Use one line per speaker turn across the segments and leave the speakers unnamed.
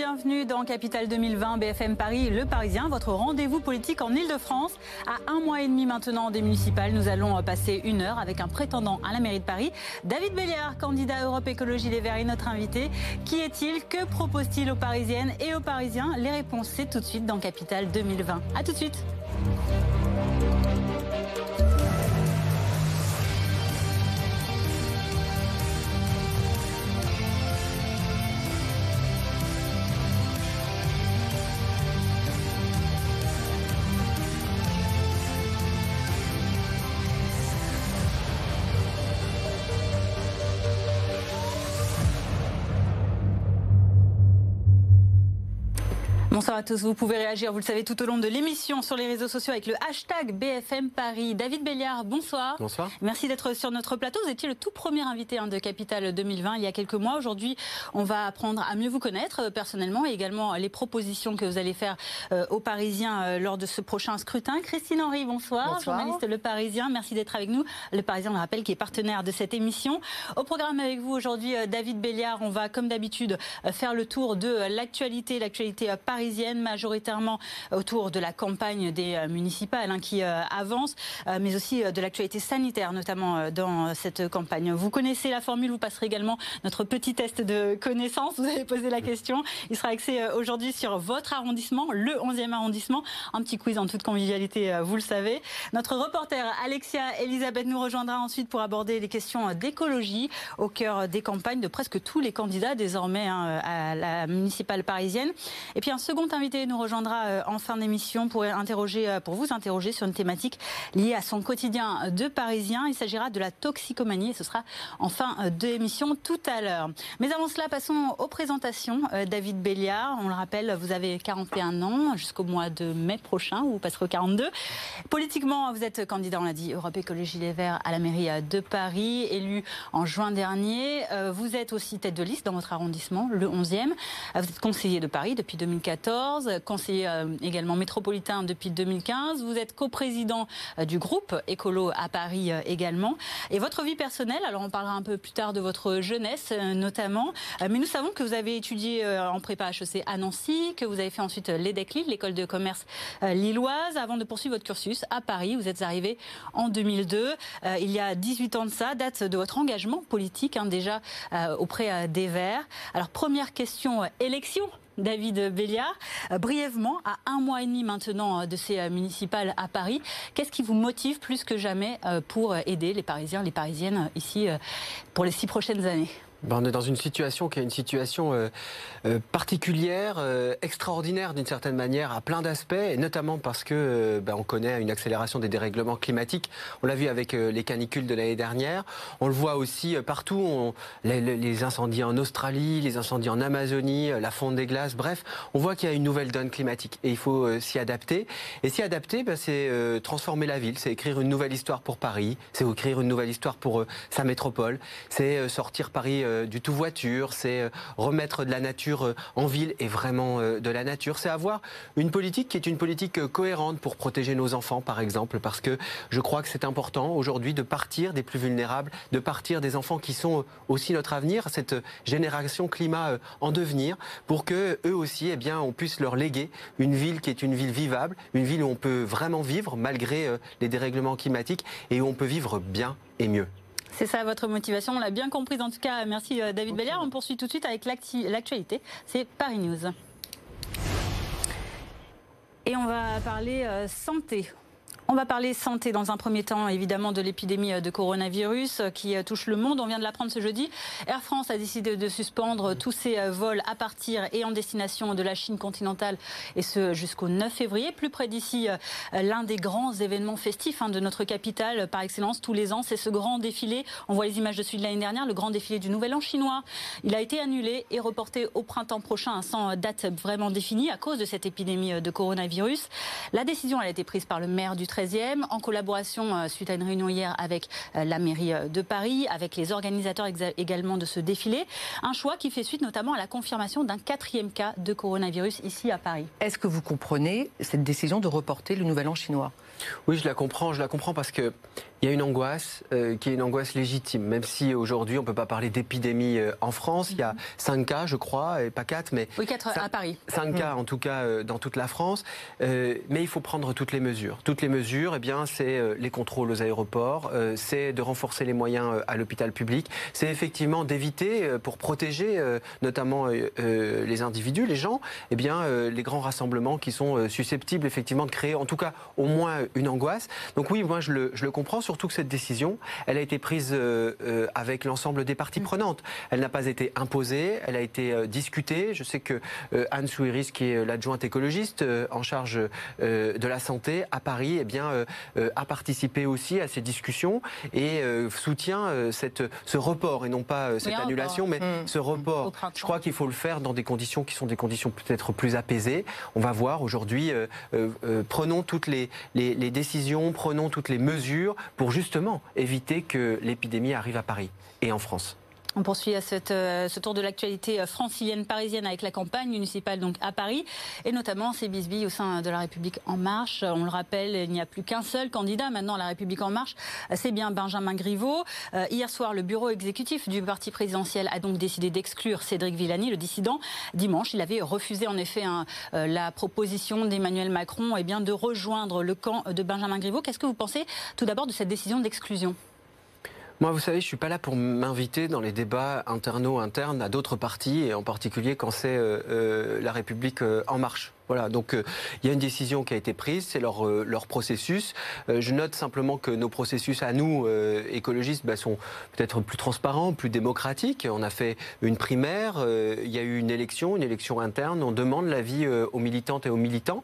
bienvenue dans Capital 2020 BFM Paris, Le Parisien, votre rendez-vous politique en Ile-de-France. À un mois et demi maintenant des municipales, nous allons passer une heure avec un prétendant à la mairie de Paris. David Béliard, candidat Europe Écologie Les Verts, est notre invité. Qui est-il? Que propose-t-il aux Parisiennes et aux Parisiens? Les réponses, c'est tout de suite dans Capital 2020. A tout de suite. Bonsoir à tous. Vous pouvez réagir, vous le savez, tout au long de l'émission sur les réseaux sociaux avec le hashtag BFM Paris. David Béliard, bonsoir.
Bonsoir.
Merci d'être sur notre plateau. Vous étiez le tout premier invité hein, de Capital 2020 il y a quelques mois. Aujourd'hui, on va apprendre à mieux vous connaître euh, personnellement et également les propositions que vous allez faire euh, aux Parisiens euh, lors de ce prochain scrutin. Christine Henry, bonsoir.
bonsoir.
Journaliste Le Parisien. Merci d'être avec nous. Le Parisien, on le rappelle, qui est partenaire de cette émission. Au programme avec vous aujourd'hui, David Béliard, on va comme d'habitude faire le tour de l'actualité, l'actualité parisienne parisienne, majoritairement autour de la campagne des euh, municipales hein, qui euh, avance, euh, mais aussi de l'actualité sanitaire, notamment dans cette campagne. Vous connaissez la formule, vous passerez également notre petit test de connaissance. Vous avez posé la question. Il sera axé aujourd'hui sur votre arrondissement, le 11e arrondissement. Un petit quiz en toute convivialité, vous le savez. Notre reporter Alexia Elisabeth nous rejoindra ensuite pour aborder les questions d'écologie au cœur des campagnes de presque tous les candidats désormais hein, à la municipale parisienne. Et puis un second invité nous rejoindra euh, en fin d'émission pour, interroger, euh, pour vous interroger sur une thématique liée à son quotidien de Parisien. Il s'agira de la toxicomanie et ce sera en fin euh, d'émission tout à l'heure. Mais avant cela, passons aux présentations. David Béliard, on le rappelle, vous avez 41 ans jusqu'au mois de mai prochain, vous passerez au 42. Politiquement, vous êtes candidat, on l'a dit, Europe Écologie Les Verts à la mairie de Paris, élu en juin dernier. Vous êtes aussi tête de liste dans votre arrondissement, le 11e. Vous êtes conseiller de Paris depuis 2014 conseiller euh, également métropolitain depuis 2015. Vous êtes coprésident euh, du groupe Écolo à Paris euh, également. Et votre vie personnelle, alors on parlera un peu plus tard de votre jeunesse notamment, mais nous savons que vous avez étudié en prépa HEC à Nancy, que vous avez fait ensuite l'EDEC l'école de commerce lilloise, avant de poursuivre votre cursus à Paris. Vous êtes arrivé en 2002, il y a 18 ans de ça, date de votre engagement politique hein, déjà auprès des Verts. Alors première question, élection David Béliard. Euh, brièvement, à un mois et demi maintenant euh, de ces euh, municipales à Paris, qu'est-ce qui vous motive plus que jamais pour aider les Parisiens, les Parisiennes ici pour les six prochaines années?
On est dans une situation qui est une situation euh, euh, particulière, euh, extraordinaire d'une certaine manière, à plein d'aspects, et notamment parce que ben, on connaît une accélération des dérèglements climatiques. On l'a vu avec les canicules de l'année dernière. On le voit aussi partout. les, incendies en Australie, les incendies en Amazonie, la fonte des glaces. Bref, on voit qu'il y a une nouvelle donne climatique et il faut s'y adapter. Et s'y adapter, ben, c'est transformer la ville, c'est écrire une nouvelle histoire pour Paris, c'est écrire une nouvelle histoire pour sa métropole, c'est sortir Paris euh, du tout voiture, c'est euh, remettre de la nature euh, en ville et vraiment de la nature. C'est avoir une politique qui est une politique cohérente pour protéger nos enfants, par exemple, parce que je crois que c'est important aujourd'hui de partir des plus vulnérables, de partir des enfants qui sont aussi notre avenir, cette génération climat en devenir, pour que eux aussi, eh bien, on puisse leur léguer une ville qui est une ville vivable, une ville où on peut vraiment vivre malgré les dérèglements climatiques et où on peut vivre bien et mieux.
C'est ça votre motivation, on l'a bien comprise en tout cas. Merci euh, David Belliard. On poursuit tout de suite avec l'actualité. C'est Paris News. Et on va parler euh, santé. On va parler santé dans un premier temps, évidemment, de l'épidémie de coronavirus qui touche le monde. On vient de l'apprendre ce jeudi. Air France a décidé de suspendre tous ses vols à partir et en destination de la Chine continentale, et ce jusqu'au 9 février. Plus près d'ici, l'un des grands événements festifs hein, de notre capitale par excellence tous les ans, c'est ce grand défilé. On voit les images de celui de l'année dernière, le grand défilé du Nouvel An chinois. Il a été annulé et reporté au printemps prochain, sans date vraiment définie, à cause de cette épidémie de coronavirus. La décision a été prise par le maire du 13 en collaboration euh, suite à une réunion hier avec euh, la mairie euh, de Paris, avec les organisateurs également de ce défilé. Un choix qui fait suite notamment à la confirmation d'un quatrième cas de coronavirus ici à Paris.
Est-ce que vous comprenez cette décision de reporter le Nouvel An chinois?
Oui, je la comprends, je la comprends parce que il y a une angoisse euh, qui est une angoisse légitime, même si aujourd'hui on ne peut pas parler d'épidémie euh, en France. Il y a 5 mhm. cas, je crois, et pas 4, mais.
Oui, 4 à Paris.
5 cas en tout cas euh, dans toute la France. mais il faut prendre toutes les mesures. Toutes les mesures, eh bien, c'est les contrôles aux aéroports, c'est de renforcer les moyens à l'hôpital public, c'est effectivement d'éviter, pour protéger notamment les individus, les gens, eh bien, les grands rassemblements qui sont susceptibles effectivement de créer en tout cas au moins une angoisse. Donc oui, moi je le, je le comprends surtout que cette décision, elle a été prise euh, euh, avec l'ensemble des parties mm. prenantes. Elle n'a pas été imposée, elle a été euh, discutée. Je sais que Anne Souiris, qui est l'adjointe écologiste en charge de la santé à Paris, eh bien, a participé aussi à ces discussions et soutient cette, ce report et non pas cette annulation, mais mm. ce report. Je crois qu'il faut le faire dans des conditions qui sont des conditions peut-être plus apaisées. On va voir aujourd'hui. prenons toutes les, les, les décisions, prenons toutes les mesures pour justement éviter que l'épidémie arrive à Paris et en France.
On poursuit à euh, ce tour de l'actualité euh, francilienne, parisienne avec la campagne municipale donc à Paris et notamment ces bisbilles au sein de la République En Marche. On le rappelle, il n'y a plus qu'un seul candidat maintenant à la République En Marche, c'est bien Benjamin Griveaux. Euh, hier soir, le bureau exécutif du parti présidentiel a donc décidé d'exclure Cédric Villani, le dissident. Dimanche, il avait refusé en effet hein, la proposition d'Emmanuel Macron eh de rejoindre le camp de Benjamin Griveaux. Qu'est-ce que vous pensez tout d'abord de cette décision d'exclusion?
Moi, vous savez, je suis pas là pour m'inviter dans les débats interno-internes à d'autres partis, et en particulier quand c'est euh, euh, la République euh, en marche. Voilà, donc euh, il y a une décision qui a été prise, c'est leur, euh, leur processus. Euh, je note simplement que nos processus à nous, écologistes, bah, sont peut-être plus transparents, plus démocratiques. On a fait une primaire, il y a eu une élection, une élection interne, on demande l'avis aux militantes et aux militants.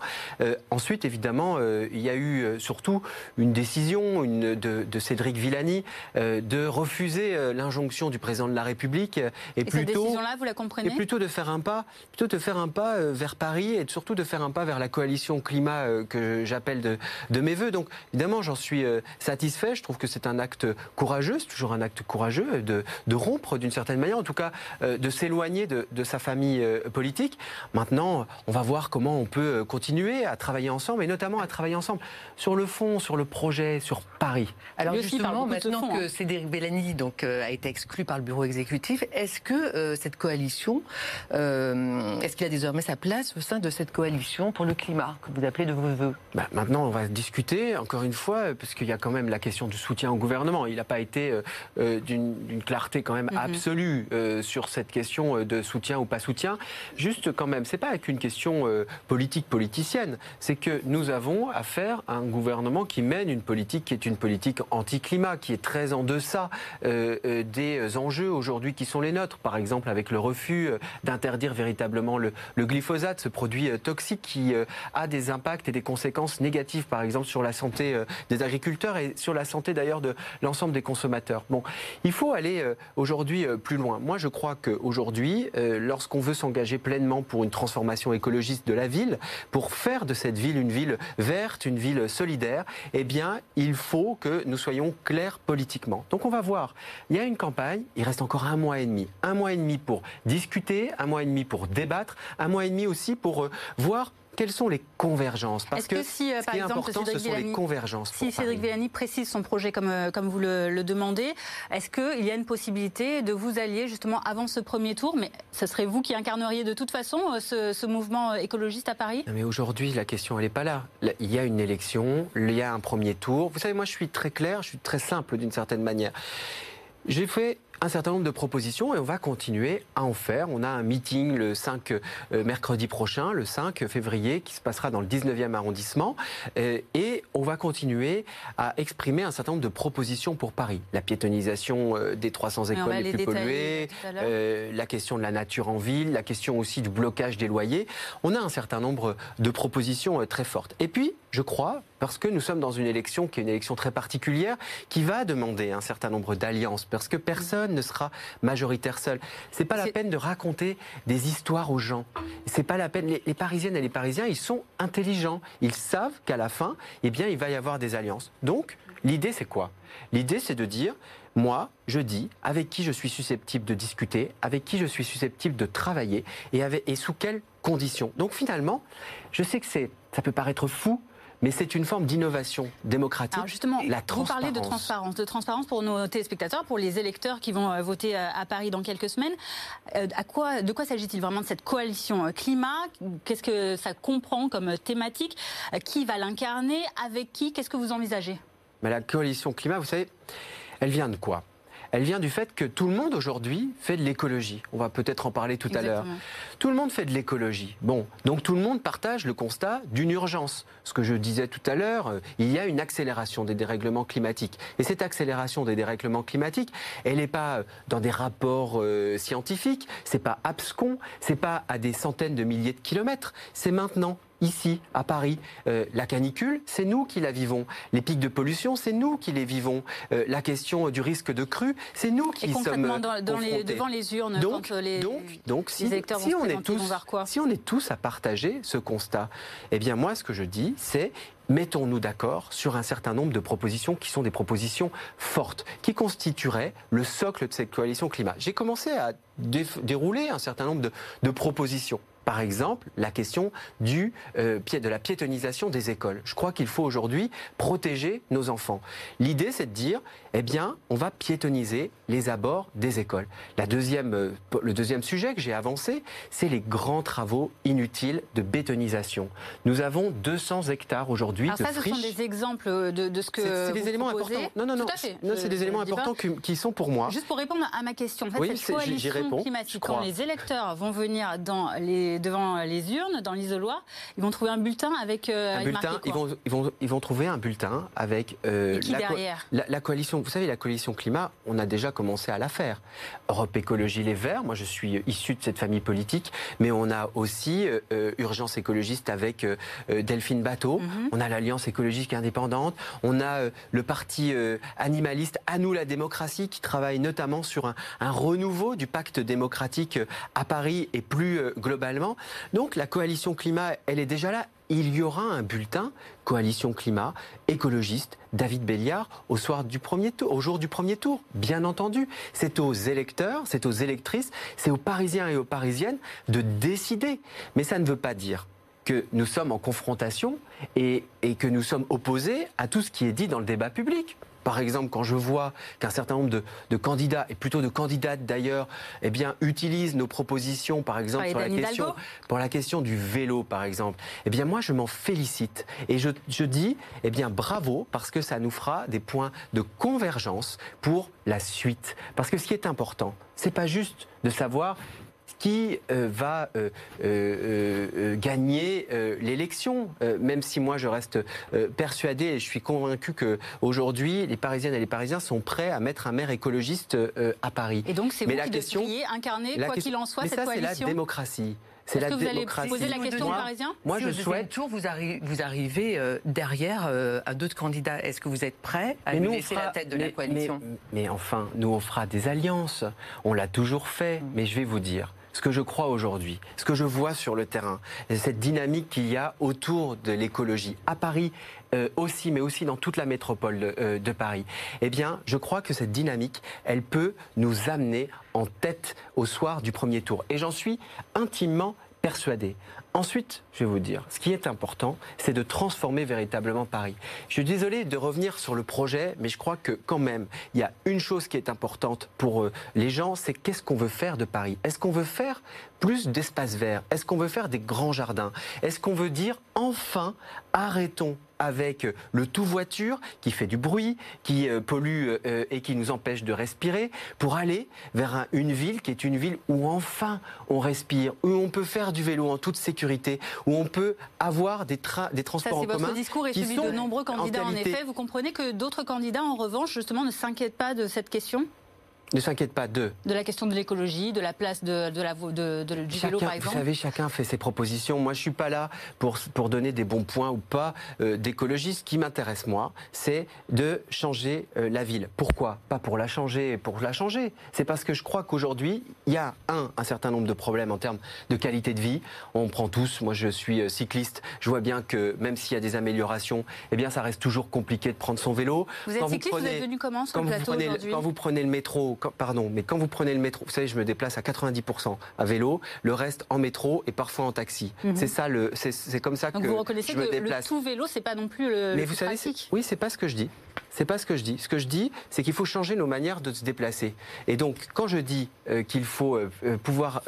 ensuite, évidemment, il y a eu surtout une décision une, de, de, Cédric Villani de refuser l'injonction du président de la République
et, plutôt, cette décision-là, vous la comprenez?
Et plutôt de faire un pas, plutôt de faire un pas vers Paris et surtout de faire un pas vers la coalition climat euh, que j'appelle de, de, mes voeux. Donc évidemment, j'en suis euh, satisfait. Je trouve que c'est un acte courageux, c'est toujours un acte courageux de, de rompre d'une certaine manière, en tout cas euh, de s'éloigner de, de, sa famille politique. Maintenant, on va voir comment on peut continuer à travailler ensemble, et notamment à travailler ensemble sur le fond, sur le projet, sur Paris.
Alors justement, maintenant que hein. Cédric Bellani donc, a été exclu par le bureau exécutif, est-ce que cette coalition, est-ce qu'il a désormais sa place au sein de cette coalition pour le climat, que vous appelez de vos voeux
bah, Maintenant, on va discuter, encore une fois, parce qu'il y a quand même la question du soutien au gouvernement. Il n'a pas été euh, euh, d'une clarté quand même mhm. absolue euh, sur cette question de soutien ou pas soutien. Juste quand même, c'est pas avec une question politique politicienne, c'est que nous avons affaire à un gouvernement qui mène une politique qui est une politique anti-climat, qui est très en deçà des enjeux aujourd'hui qui sont les nôtres. Par exemple, avec le refus d'interdire véritablement le, le glyphosate, ce produit toxique qui euh, a des impacts et des conséquences négatives, par exemple, sur la santé euh, des agriculteurs et sur la santé d'ailleurs de l'ensemble des consommateurs. Bon, il faut aller euh, aujourd'hui plus loin. Moi, je crois qu'aujourd'hui, lorsqu'on veut s'engager pleinement pour une transformation écologiste de la ville, pour faire de cette ville une ville verte, une ville solidaire, eh bien, il faut que nous soyons clairs politiquement. Donc, on va voir. Il y a une campagne, il reste encore un mois et demi. Un mois et demi pour discuter, un mois et demi pour débattre, un mois et demi aussi pour voir quelles sont les convergences
Parce que, si, euh, ce qui est important, ce sont les convergences. Si Cédric Villani précise son projet comme, euh, comme vous le, demandez, est-ce qu'il y a une possibilité de vous allier justement avant ce premier tour? Mais ce serait vous qui incarneriez de toute façon euh, ce, mouvement écologiste à Paris?
Mais aujourd'hui, la question, elle n'est pas là. Il y a une élection, il y a un premier tour. Vous savez, moi, je suis très clair, je suis très simple d'une certaine manière. J'ai fait un certain nombre de propositions et on va continuer à en faire. On a un meeting le 5 euh, mercredi prochain, le 5 février, qui se passera dans le 19e arrondissement euh, et on va continuer à exprimer un certain nombre de propositions pour Paris. La piétonisation euh, des 300 écoles les, plus polluées, la question de la nature en ville, la question aussi du blocage des loyers. On a un certain nombre de propositions très fortes. Et puis, je crois, parce que nous sommes dans une élection qui est une élection très particulière, qui va demander un certain nombre d'alliances, parce que personne ne sera majoritaire seul. C'est pas la peine de raconter des histoires aux gens. C'est pas la peine. Les, Parisiennes et les Parisiens, ils sont intelligents. Ils savent qu'à la fin, eh bien, il va y avoir des alliances. Donc, l'idée, c'est quoi? L'idée, c'est de dire, moi, je dis avec qui je suis susceptible de discuter, avec qui je suis susceptible de travailler et, avec, et sous quelles conditions? Donc finalement, je sais que c'est, ça peut paraître fou, mais c'est une forme d'innovation démocratique. Alors
justement, la vous parlez de transparence, de transparence pour nos téléspectateurs, pour les électeurs qui vont euh, voter euh, à Paris dans quelques semaines. Euh, à quoi, de quoi s'agit-il vraiment de cette coalition climat? Qu'est-ce que ça comprend comme thématique? Qui va l'incarner? Avec qui? Qu'est-ce que vous envisagez?
Mais la coalition climat, vous savez, elle vient de quoi? Elle vient du fait que tout le monde aujourd'hui fait de l'écologie. On va peut-être en parler tout à l'heure. Tout le monde fait de l'écologie. Bon, donc tout le monde partage le constat d'une urgence. Ce que je disais tout à l'heure, euh, il y a une accélération des dérèglements climatiques. Et cette accélération des dérèglements climatiques, elle n'est pas euh, dans des rapports euh, scientifiques, c'est pas abscon, c'est pas à des centaines de milliers de kilomètres, c'est maintenant ici, à Paris. Euh, la canicule, c'est nous qui la vivons. Les pics de pollution, c'est nous qui les vivons. Euh, la question du risque de crue, c'est nous qui sommes
dans, les, devant les urnes,
donc,
quand les,
donc, donc si, on est tous, si on est tous à partager ce constat, eh bien moi, ce que je dis, c'est mettons-nous d'accord sur un certain nombre de propositions qui sont des propositions fortes, qui constitueraient le socle de cette coalition climat. J'ai commencé à dérouler un certain nombre de propositions. Par exemple, la question du, euh, de la piétonisation des écoles. Je crois qu'il faut aujourd'hui protéger nos enfants. L'idée, c'est de dire, eh bien, on va piétoniser les abords des écoles. La deuxième, euh, le deuxième sujet que j'ai avancé, c'est les grands travaux inutiles de bétonisation. Nous avons 200 hectares aujourd'hui de
ça,
friches.
Ce sont des exemples de, ce que
c'est des éléments importants. Non, non, non. non c'est des éléments importants qui, sont pour moi.
Juste pour répondre à ma question, en fait, cette coalition climatique, quand les électeurs vont venir dans les devant les urnes, dans l'isoloir, ils vont trouver un bulletin avec.
Euh, un bulletin, ils vont, ils, vont, ils vont trouver un bulletin avec.
Euh, qui la, derrière?
la, coalition, vous savez, la coalition climat, on a déjà commencé à la faire. Europe Écologie Les Verts, moi je suis issu de cette famille politique, mais on a aussi euh, Urgence écologiste avec Delphine Bateau, mhm. on a l'Alliance écologique indépendante, on a le parti animaliste À nous la démocratie qui travaille notamment sur un, un renouveau du pacte démocratique à Paris et plus globalement. Donc la coalition climat, elle est déjà là. Il y aura un bulletin coalition climat écologiste David Béliard au soir du premier tour, au jour du premier tour. Bien entendu, c'est aux électeurs, c'est aux électrices, c'est aux Parisiens et aux Parisiennes de décider. Mais ça ne veut pas dire que nous sommes en confrontation et, et que nous sommes opposés à tout ce qui est dit dans le débat public. Par exemple, quand je vois qu'un certain nombre de, candidats, et plutôt de candidates d'ailleurs, eh bien, utilisent nos propositions, par exemple, sur la question, pour la question du vélo, par exemple, eh bien, moi, je m'en félicite. Et je, je dis, eh bien, bravo, parce que ça nous fera des points de convergence pour la suite. Parce que ce qui est important, c'est pas juste de savoir qui euh, va euh, euh, gagner l'élection, même si moi je reste persuadé et je suis convaincu qu'aujourd'hui les Parisiennes et les Parisiens sont prêts à mettre un maire écologiste à Paris.
Et donc c'est vous qui question, incarner, quoi qu'il en soit,
mais
cette
ça,
c'est
la démocratie.
C'est la que vous allez poser la question aux Parisiens
Moi, je souhaite. tour, vous, vous arrivez derrière à d'autres candidats. Est-ce que vous êtes prêts à nous laisser la tête de la coalition?
mais, enfin, nous, on fera des alliances. On l'a toujours fait. Mm. Mais je vais vous dire, ce que je crois aujourd'hui, ce que je vois sur le terrain, cette dynamique qu'il y a autour de l'écologie, à Paris euh, aussi, mais aussi dans toute la métropole de, euh, de, Paris, eh bien, je crois que cette dynamique, elle peut nous amener en tête au soir du premier tour. Et j'en suis intimement persuadé. Ensuite, je vais vous dire, ce qui est important, c'est de transformer véritablement Paris. Je suis désolé de revenir sur le projet, mais je crois que quand même, il y a une chose qui est importante pour euh, les gens, c'est qu'est-ce qu'on veut faire de Paris? Est-ce qu'on veut faire plus d'espaces verts Est-ce qu'on veut faire des grands jardins? Est-ce qu'on veut dire enfin arrêtons avec le tout voiture qui fait du bruit, qui euh, pollue euh, et qui nous empêche de respirer, pour aller vers une ville qui est une ville où enfin on respire, où on peut faire du vélo en toute sécurité, où on peut avoir des, des transports en commun.
Votre discours et celui de nombreux candidats en, en effet. Vous comprenez que d'autres candidats en revanche justement ne s'inquiètent pas de cette question?
Ne s'inquiète pas de.
De la question de l'écologie, de la place de, de la, de, de, du vélo, par exemple
Vous savez, chacun fait ses propositions. Moi, je ne suis pas là pour, pour donner des bons points ou pas euh, d'écologie. Ce qui m'intéresse, moi, c'est de changer euh, la ville. Pourquoi? Pas pour la changer, pour la changer. C'est parce que je crois qu'aujourd'hui, il y a, un, un certain nombre de problèmes en termes de qualité de vie. On prend tous, moi je suis euh, cycliste, je vois bien que même s'il y a des améliorations, eh bien, ça reste toujours compliqué de prendre son vélo.
Vous êtes cycliste, vous, êtes venu comment sur le plateau
Quand vous prenez le métro, vélo, pardon, mais quand vous prenez le métro, vous savez, je me déplace à 90% à vélo, le reste en métro et parfois en taxi. Mhm. C'est ça le, c'est comme ça
Donc
que
vous reconnaissez
je me
que
déplace.
le tout vélo, c'est pas non plus le.
Mais vous savez, oui, c'est pas ce que je dis. C'est pas ce que je dis. Ce que je dis, c'est qu'il faut changer nos manières de se déplacer. Et donc, quand je dis euh, qu'il faut euh, euh, pouvoir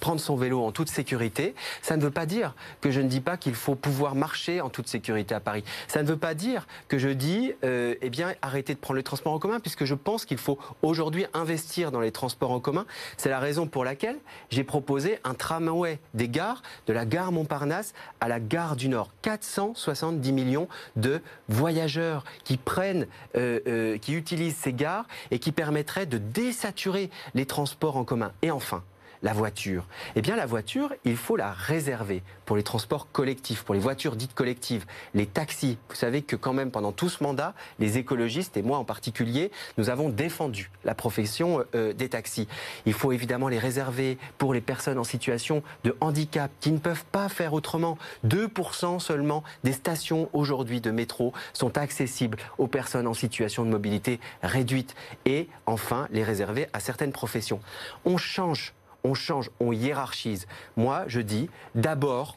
prendre son vélo en toute sécurité, ça ne veut pas dire que je ne dis pas qu'il faut pouvoir marcher en toute sécurité à Paris. Ça ne veut pas dire que je dis, eh bien, arrêtez de prendre les transports en commun, puisque je pense qu'il faut aujourd'hui investir dans les transports en commun. C'est la raison pour laquelle j'ai proposé un tramway des gares, de la gare Montparnasse à la gare du Nord. 470 millions de voyageurs qui prennent euh, euh, qui utilisent ces gares et qui permettraient de désaturer les transports en commun. Et enfin, la voiture Eh bien, la voiture, il faut la réserver pour les transports collectifs, pour les voitures dites collectives, les taxis. Vous savez que quand même, pendant tout ce mandat, les écologistes, et moi en particulier, nous avons défendu la profession euh, des taxis. Il faut évidemment les réserver pour les personnes en situation de handicap qui ne peuvent pas faire autrement. 2% seulement des stations aujourd'hui de métro sont accessibles aux personnes en situation de mobilité réduite. Et enfin, les réserver à certaines professions. On change on change, on hiérarchise. Moi, je dis d'abord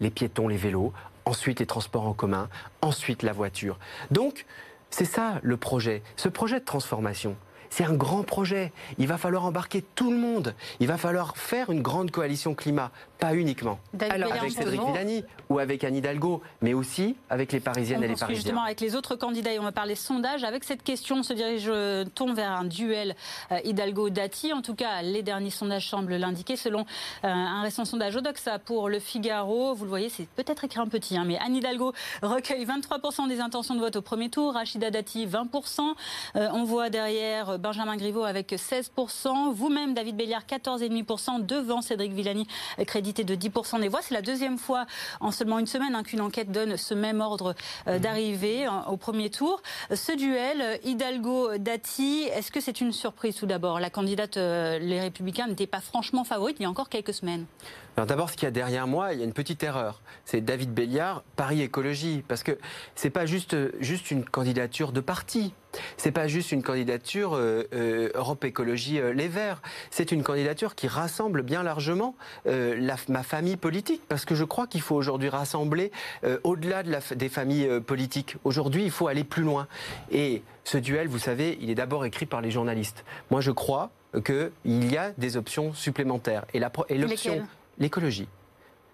les piétons, les vélos, ensuite les transports en commun, ensuite la voiture. Donc, c'est ça le projet, ce projet de transformation. C'est un grand projet. Il va falloir embarquer tout le monde. Il va falloir faire une grande coalition climat, pas uniquement
Alors,
avec Cédric Villani ou avec Anne Hidalgo, mais aussi avec les Parisiennes et les Parisiens.
Justement, avec les autres candidats, et on va parler sondage. Avec cette question, on se dirige, tourne vers un duel euh, Hidalgo-Dati? En tout cas, les derniers sondages semblent l'indiquer. Selon euh, un récent sondage Odoxa pour le Figaro, vous le voyez, c'est peut-être écrit un petit, hein, mais Anne Hidalgo recueille 23% des intentions de vote au premier tour, Rachida Dati 20%. Euh, on voit derrière Benjamin Griveaux avec 16%. Vous-même, David Béliard, 14,5% devant Cédric Villani, de 10% des voix. C'est la deuxième fois en seulement une semaine hein, qu'une enquête donne ce même ordre euh, d'arrivée hein, au premier tour. Ce duel, Hidalgo-Dati, est-ce que c'est une surprise tout d'abord? La candidate euh, Les Républicains n'était pas franchement favorite il y a encore quelques semaines.
Alors d'abord, ce qu'il y a derrière moi, il y a une petite erreur. C'est David Béliard, Paris Écologie. Parce que c'est pas juste, juste une candidature de parti. C'est pas juste une candidature euh, euh, Europe Écologie euh, Les Verts. C'est une candidature qui rassemble bien largement ma famille politique. Parce que je crois qu'il faut aujourd'hui rassembler au-delà de des familles politiques. Aujourd'hui, il faut aller plus loin. Et ce duel, vous savez, il est d'abord écrit par les journalistes. Moi, je crois qu'il y a des options supplémentaires. Et l'option l'écologie.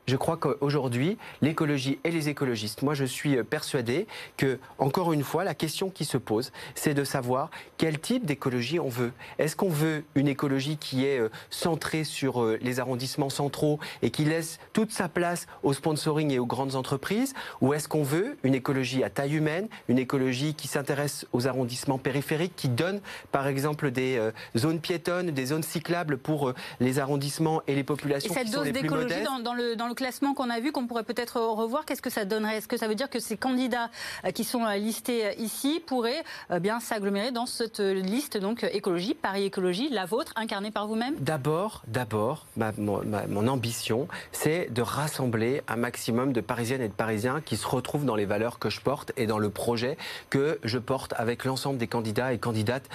Je crois qu'aujourd'hui, l'écologie et les écologistes, moi je suis persuadé que, encore une fois, la question qui se pose, c'est de savoir quel type d'écologie on veut. Est-ce qu'on veut une écologie qui est euh, centrée sur euh, les arrondissements centraux et qui laisse toute sa place au sponsoring et aux grandes entreprises? Ou est-ce qu'on veut une écologie à taille humaine, une écologie qui s'intéresse aux arrondissements périphériques, qui donne par exemple des euh, zones piétonnes, des zones cyclables pour les arrondissements et les populations qui sont les plus modestes?
dans, le, dans le classement qu'on a vu, qu'on pourrait peut-être revoir, qu'est-ce que ça donnerait? Est-ce que ça veut dire que ces candidats euh, qui sont euh, listés euh, ici pourraient bien s'agglomérer dans cette liste donc écologie, Paris Écologie, la vôtre, incarnée par vous-même?
D'abord, d'abord, mon ambition, c'est de rassembler un maximum de Parisiennes et de Parisiens qui se retrouvent dans les valeurs que je porte et dans le projet que je porte avec l'ensemble des candidats et candidates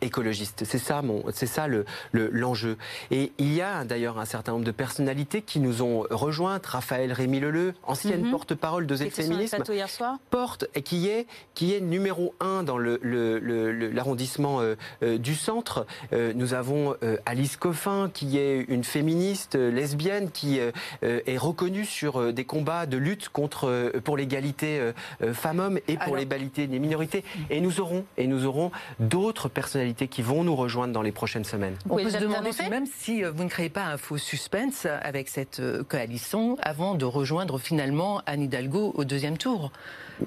écologistes. C'est ça, mon, c'est ça le, l'enjeu. et il y a d'ailleurs un certain nombre de personnalités qui nous ont rejointe, Raphaël Rémy Leleu, ancienne mhm. porte-parole de Féminisme, porte et qui est, qui est numéro un dans l'arrondissement le, le, euh, euh, du centre. Euh, nous avons Alice Coffin, qui est une féministe lesbienne, qui est reconnue sur des combats de lutte contre, pour l'égalité femmes-hommes et pour l'égalité des minorités. Et nous aurons, et nous aurons d'autres personnalités qui vont nous rejoindre dans les prochaines semaines.
On peut se demander même si vous ne créez pas un faux suspense avec cette coalition avant de rejoindre finalement Anne Hidalgo au deuxième tour.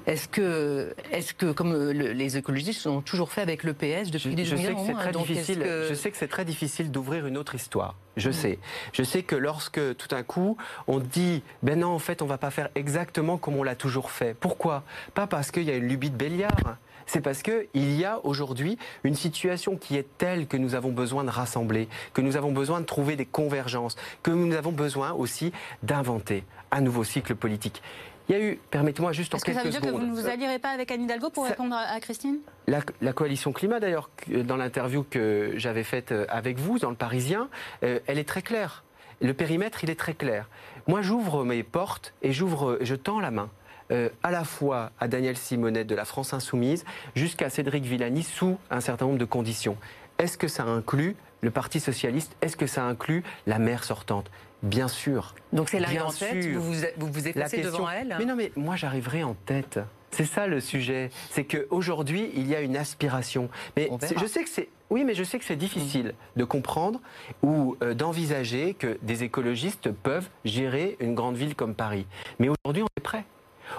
Est-ce que, est que, comme les écologistes ont toujours fait avec le PS depuis des
je
sais
que c'est très difficile. Je sais que c'est très difficile d'ouvrir une autre histoire. Je mm. sais. Je sais que lorsque tout d'un coup on dit, ben non, en fait, on va pas faire exactement comme on l'a toujours fait. Pourquoi? Pas parce qu'il y a une lubie de Béliard c'est parce qu'il y a aujourd'hui une situation qui est telle que nous avons besoin de rassembler, que nous avons besoin de trouver des convergences, que nous avons besoin aussi d'inventer un nouveau cycle politique. Il y a eu, permettez-moi juste en quelques secondes.
Est-ce que ça veut dire que vous ne vous allierez pas avec Anne Hidalgo pour répondre à Christine?
La, coalition climat, d'ailleurs, dans l'interview que j'avais faite euh, avec vous dans le Parisien, euh, elle est très claire. Le périmètre, il est très clair. Moi, j'ouvre mes portes et j'ouvre, je tends la main. Euh, à la fois à Daniel Simonet de la France Insoumise jusqu'à Cédric Villani sous un certain nombre de conditions. Est-ce que ça inclut le Parti socialiste? Est-ce que ça inclut la maire sortante? Bien sûr.
Donc c'est là en tête, vous vous, vous, effacez devant elle
Mais non, mais moi j'arriverai en tête. C'est ça le sujet. C'est qu'aujourd'hui, il y a une aspiration. Mais je sais que c'est. Oui, mais je sais que c'est difficile de comprendre ou euh, d'envisager que des écologistes peuvent gérer une grande ville comme Paris. Mais aujourd'hui, on est prêt.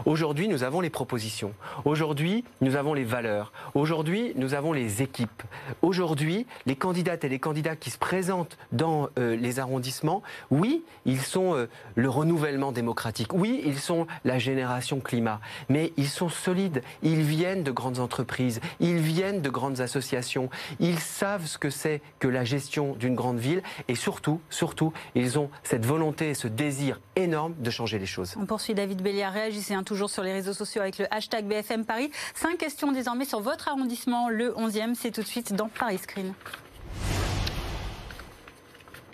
Aujourd'hui, nous avons les propositions. Aujourd'hui, nous avons les valeurs. Aujourd'hui, nous avons les équipes. Aujourd'hui, les candidates et les candidats qui se présentent dans euh, les arrondissements, oui, ils sont euh, le renouvellement démocratique. Oui, ils sont la génération climat. Mais ils sont solides. Ils viennent de grandes entreprises. Ils viennent de grandes associations. Ils savent ce que c'est que la gestion d'une grande ville. Et surtout, surtout, ils ont cette volonté et ce désir énorme de changer les choses.
On poursuit David Béliard. Réagissez toujours sur les réseaux sociaux avec le hashtag BFM Paris. Cinq questions désormais sur votre arrondissement, le 11e. C'est tout de suite dans Paris Screen.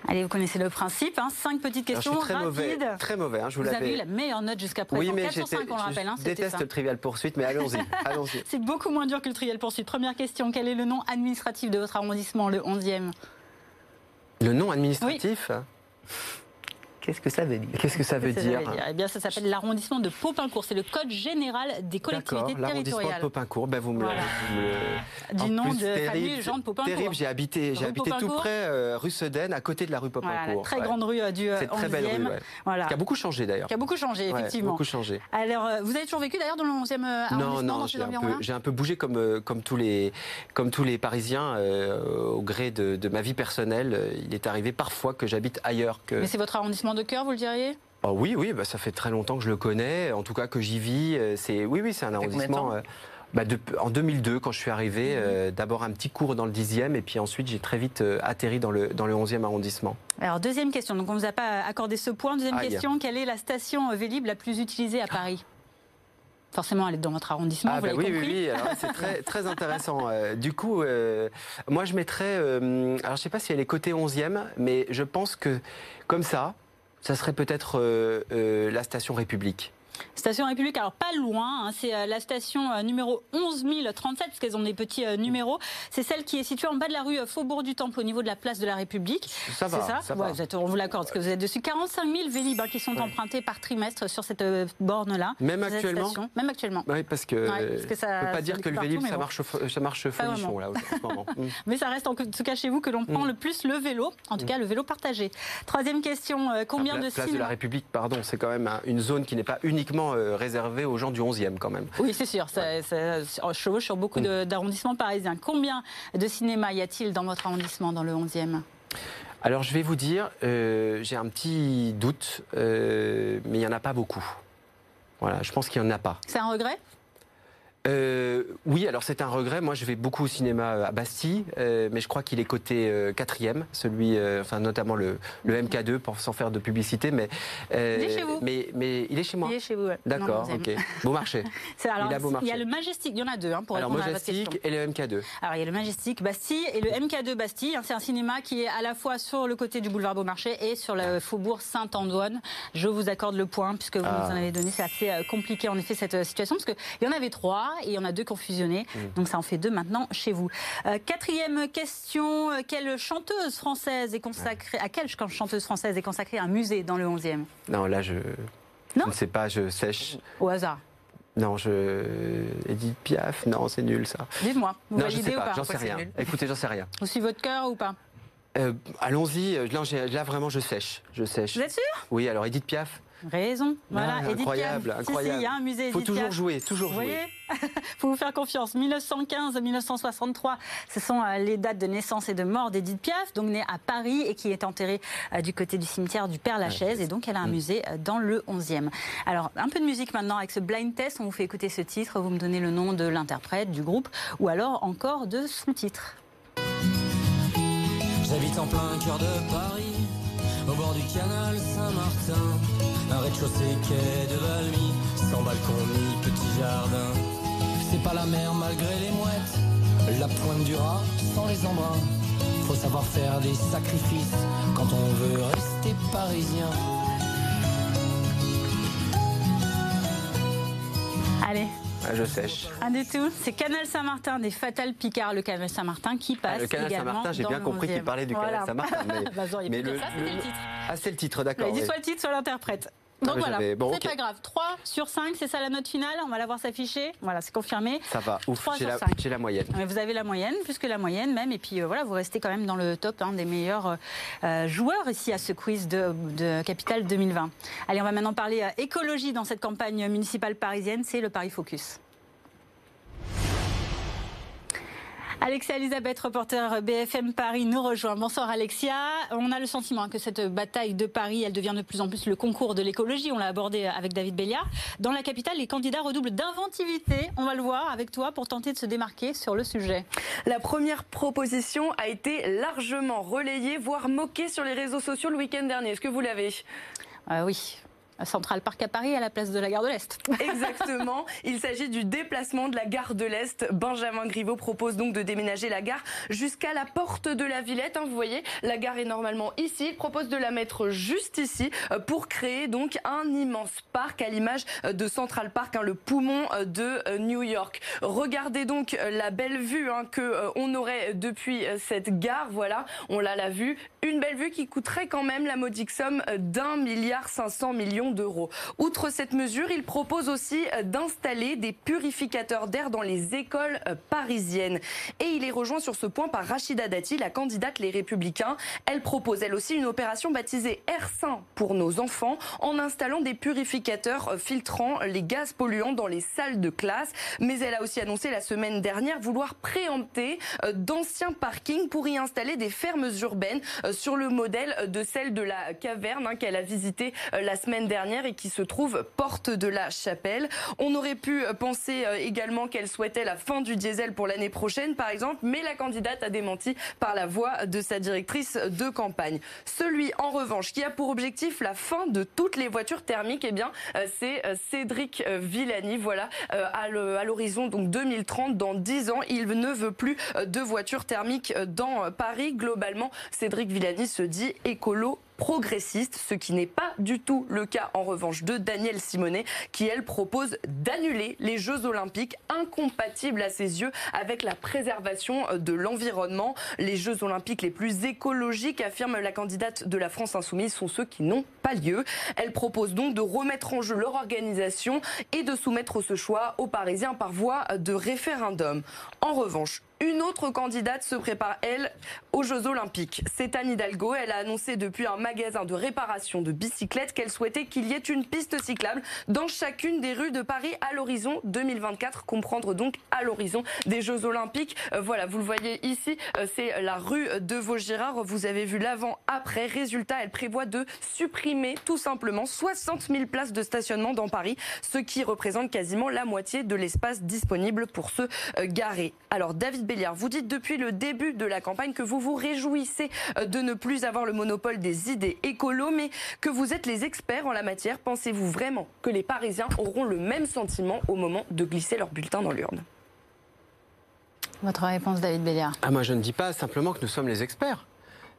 Allez, vous connaissez le principe. Hein. Cinq petites questions
très
rapides.
Mauvais, très mauvais. Hein, je vous,
vous avez eu la meilleure note jusqu'à présent.
Oui, mais 4 sur 5, on le rappelle. Hein, je déteste le trivial poursuite, mais allons-y. Allons
C'est beaucoup moins dur que le trivial poursuite. Première question quel est le nom administratif de votre arrondissement, le 11e
Le nom administratif?
Qu'est-ce que ça veut dire
Qu'est-ce que ça veut dire,
Eh bien, ça s'appelle l'arrondissement de Popincourt. C'est le code général des collectivités territoriales.
L'arrondissement de Popincourt. Ben, vous me,
Du nom de famille Jean de Popincourt.
Terrible. J'ai habité, j'ai habité tout près, euh, rue Sedaine, à côté de la rue Popincourt.
très grande rue euh, du 11e.
C'est très belle rue. Voilà. Qui a beaucoup changé d'ailleurs.
Qui a beaucoup changé, effectivement.
beaucoup changé.
Alors, euh, vous avez toujours vécu d'ailleurs dans le 11e arrondissement
Non, non, j'ai un, un, peu bougé comme, comme, tous, les, comme tous les Parisiens au gré de, de ma vie personnelle. Il est arrivé parfois que j'habite ailleurs. Que...
Mais c'est votre arrondissement de cœur, vous le diriez?
Ah oui, oui, bah, ça fait très longtemps que je le connais, en tout cas que j'y vis. Euh, c'est, oui, oui, c'est un arrondissement. Euh, bah, en 2002, quand je suis arrivé, mhm. euh, d'abord un petit cours dans le 10e, et puis ensuite j'ai très vite atterri dans le, dans le 11e arrondissement.
Alors, deuxième question, donc on ne vous a pas accordé ce point. Deuxième question, quelle est la station Vélib la plus utilisée à Paris? Forcément, elle est dans votre arrondissement,
ah,
vous
bah
oui,
compris. oui, oui, c'est très, très intéressant. du coup, moi je mettrais, alors je ne sais pas si elle est côté 11e, mais je pense que comme ça, ça serait peut-être euh, euh, la station République.
Station République, alors pas loin, hein, c'est euh, la station euh, numéro 11037, parce qu'elles ont des petits euh, numéros. C'est celle qui est située en bas de la rue Faubourg du Temple, au niveau de la place de la République.
Ça va, ça, ça va.
on vous l'accorde, parce que vous êtes dessus. 45 000 Vélib hein, qui sont empruntés par trimestre sur cette borne-là.
Même actuellement
Même actuellement.
Oui, parce que, ne peut pas dire que le Vélib, ça, marche, ça marche folichon, là,
mm. Mais ça reste en tout cas chez vous que l'on prend mm. le plus le vélo, en tout mm. cas le vélo partagé. Troisième question, combien de
place de la République, pardon, c'est quand même une zone qui n'est pas uniquement réservé aux gens du 11e quand même.
Oui, c'est sûr, ça, chevauche sur beaucoup mm. d'arrondissements parisiens. Combien de cinémas y a-t-il dans votre arrondissement, dans le 11e
alors je vais vous dire, euh, j'ai un petit doute, euh, mais il n'y en a pas beaucoup. Voilà, je pense qu'il n'y en a pas.
C'est un regret?
Euh, oui, alors c'est un regret. Moi, je vais beaucoup au cinéma euh, à Bastille, euh, mais je crois qu'il est côté quatrième, celui, enfin notamment le, le MK2, pour sans faire de publicité, mais
il est chez vous.
Mais, mais il est chez moi.
Il est chez vous.
D'accord, ok. Beau marché.
alors, il, a beau marché. il y a le Majestic, il y en a deux hein, pour alors, répondre
Majestic à votre et le MK2.
Alors il y a le Majestic Bastille et le MK2 Bastille. Hein, c'est un cinéma qui est à la fois sur le côté du boulevard Beaumarchais et sur le faubourg Saint-Antoine. Je vous accorde le point puisque vous ah. nous en avez donné. C'est assez compliqué en effet cette situation parce qu'il y en avait trois et il y en a deux qui ont fusionné. Mm. Donc ça en fait deux maintenant chez vous. Euh, quatrième question, euh, quelle chanteuse française est consacrée, à quelle chanteuse française est consacrée un musée dans le 11e
Non, là je, je ne sais pas, je sèche.
Au hasard
non, je. Edith Piaf, non, c'est nul ça.
Dites-moi, vous
non,
validez
je sais pas,
ou pas
J'en sais rien. Écoutez, j'en sais rien.
Vous suivez votre cœur ou pas?
Euh, Allons-y, là, là, vraiment je sèche. Je sèche.
Vous êtes sûr?
Oui, alors Edith Piaf
Raison. Voilà,
ah, incroyable, incroyable.
il y a un musée
Il faut toujours jouer, toujours jouer.
faut vous faire confiance. 1915-1963, ce sont euh, les dates de naissance et de mort d'Edith Piaf, donc née à Paris et qui est enterrée euh, du côté du cimetière du Père Lachaise. et donc, elle a un mm. musée euh, dans le 11e. Alors, un peu de musique maintenant avec ce blind test. On vous fait écouter ce titre. Vous me donnez le nom de l'interprète, du groupe, ou alors encore de son titre.
J'habite en plein cœur de Paris, au bord du canal Saint-Martin. Rez-de-chaussée quai de Valmy, sans balcon ni petit jardin. C'est pas la mer malgré les mouettes, la pointe du rat sans les embruns. Faut savoir faire des sacrifices quand on veut rester parisien.
Allez,
ah, je sèche.
Un du tout. C'est Canal Saint-Martin des Fatal Picard, le Canal Saint-Martin qui passe. Ah,
le Canal Saint-Martin, j'ai bien compris qu'il parlait du Canal Saint-Martin.
Mais, bah, mais le, ça, c'était le titre.
Ah, c'est le titre, d'accord.
Dit soit le titre, soit l'interprète. Donc voilà, c'est pas grave. 3 sur 5, c'est ça la note finale. On va la voir s'afficher. Voilà, c'est confirmé.
Ça va, ouf, j'ai la, la, moyenne.
Vous avez la moyenne, plus que la moyenne même. Et puis euh, voilà, vous restez quand même dans le top hein, des meilleurs euh, euh, joueurs ici à ce quiz de, de Capital 2020. Allez, on va maintenant parler écologie dans cette campagne municipale parisienne. C'est le Paris Focus. Alexia Elisabeth, reporter BFM Paris, nous rejoint. Bonsoir Alexia. On a le sentiment que cette bataille de Paris, elle devient de plus en plus le concours de l'écologie. On l'a abordé avec David Béliard. Dans la capitale, les candidats redoublent d'inventivité. On va le voir avec toi pour tenter de se démarquer sur le sujet.
La première proposition a été largement relayée, voire moquée sur les réseaux sociaux le week-end dernier. Est-ce que vous l'avez?
Euh, Oui, Central Park à Paris, à la place de la gare de l'Est.
Exactement. Il s'agit du déplacement de la gare de l'Est. Benjamin Griveaux propose donc de déménager la gare jusqu'à la porte de la Villette. Hein, vous voyez, la gare est normalement ici. Il propose de la mettre juste ici euh, pour créer donc un immense parc à l'image euh, de Central Park, hein, le poumon euh, de New York. Regardez donc la belle vue hein, que on aurait depuis cette gare. Voilà, on l'a la vue. Une belle vue qui coûterait quand même la modique somme d'un milliard cinq cents millions Outre cette mesure, il propose aussi euh, d'installer des purificateurs d'air dans les écoles euh, parisiennes. Et il est rejoint sur ce point par Rachida Dati, la candidate Les Républicains. Elle propose elle aussi une opération baptisée Air sain pour nos enfants en installant des purificateurs euh, filtrant les gaz polluants dans les salles de classe. Mais elle a aussi annoncé la semaine dernière vouloir préempter d'anciens parkings pour y installer des fermes urbaines sur le modèle de celle de la caverne hein, qu'elle a visitée la semaine dernière et qui se trouve porte de la Chapelle. On aurait pu penser euh, également qu'elle souhaitait la fin du diesel pour l'année prochaine, par exemple, mais la candidate a démenti par la voix de sa directrice de campagne. Celui, en revanche, qui a pour objectif la fin de toutes les voitures thermiques, eh bien, euh, c'est euh, Cédric Villani. Voilà, à l'horizon donc 2030, dans 10 ans, il ne veut plus de voitures thermiques dans Paris. Globalement, Cédric Villani se dit écolo progressiste, ce qui n'est pas du tout le cas en revanche de Danielle Simonet, qui elle propose d'annuler les Jeux olympiques incompatibles à ses yeux avec la préservation de l'environnement. Les Jeux olympiques les plus écologiques, affirme la candidate de la France insoumise, sont ceux qui n'ont pas lieu. Elle propose donc de remettre en jeu leur organisation et de soumettre ce choix aux Parisiens par voie de référendum. En revanche, une autre candidate se prépare, elle, aux Jeux Olympiques. C'est Anne Hidalgo. Elle a annoncé depuis un magasin de réparation de bicyclettes qu'elle souhaitait qu'il y ait une piste cyclable dans chacune des rues de Paris à l'horizon 2024. Comprendre donc à l'horizon des Jeux Olympiques. Euh, voilà, vous le voyez ici, euh, c'est la rue de Vaugirard. Vous avez vu l'avant-après. Résultat, elle prévoit de supprimer tout simplement 60 000 places de stationnement dans Paris, ce qui représente quasiment la moitié de l'espace disponible pour se euh, garer. Alors, David vous dites depuis le début de la campagne que vous vous réjouissez euh, de ne plus avoir le monopole des idées écolo, mais que vous êtes les experts en la matière. Pensez-vous vraiment que les Parisiens auront le même sentiment au moment de glisser leur bulletin dans l'urne?
Votre réponse, David Béliard
ah, Moi, je ne dis pas simplement que nous sommes les experts.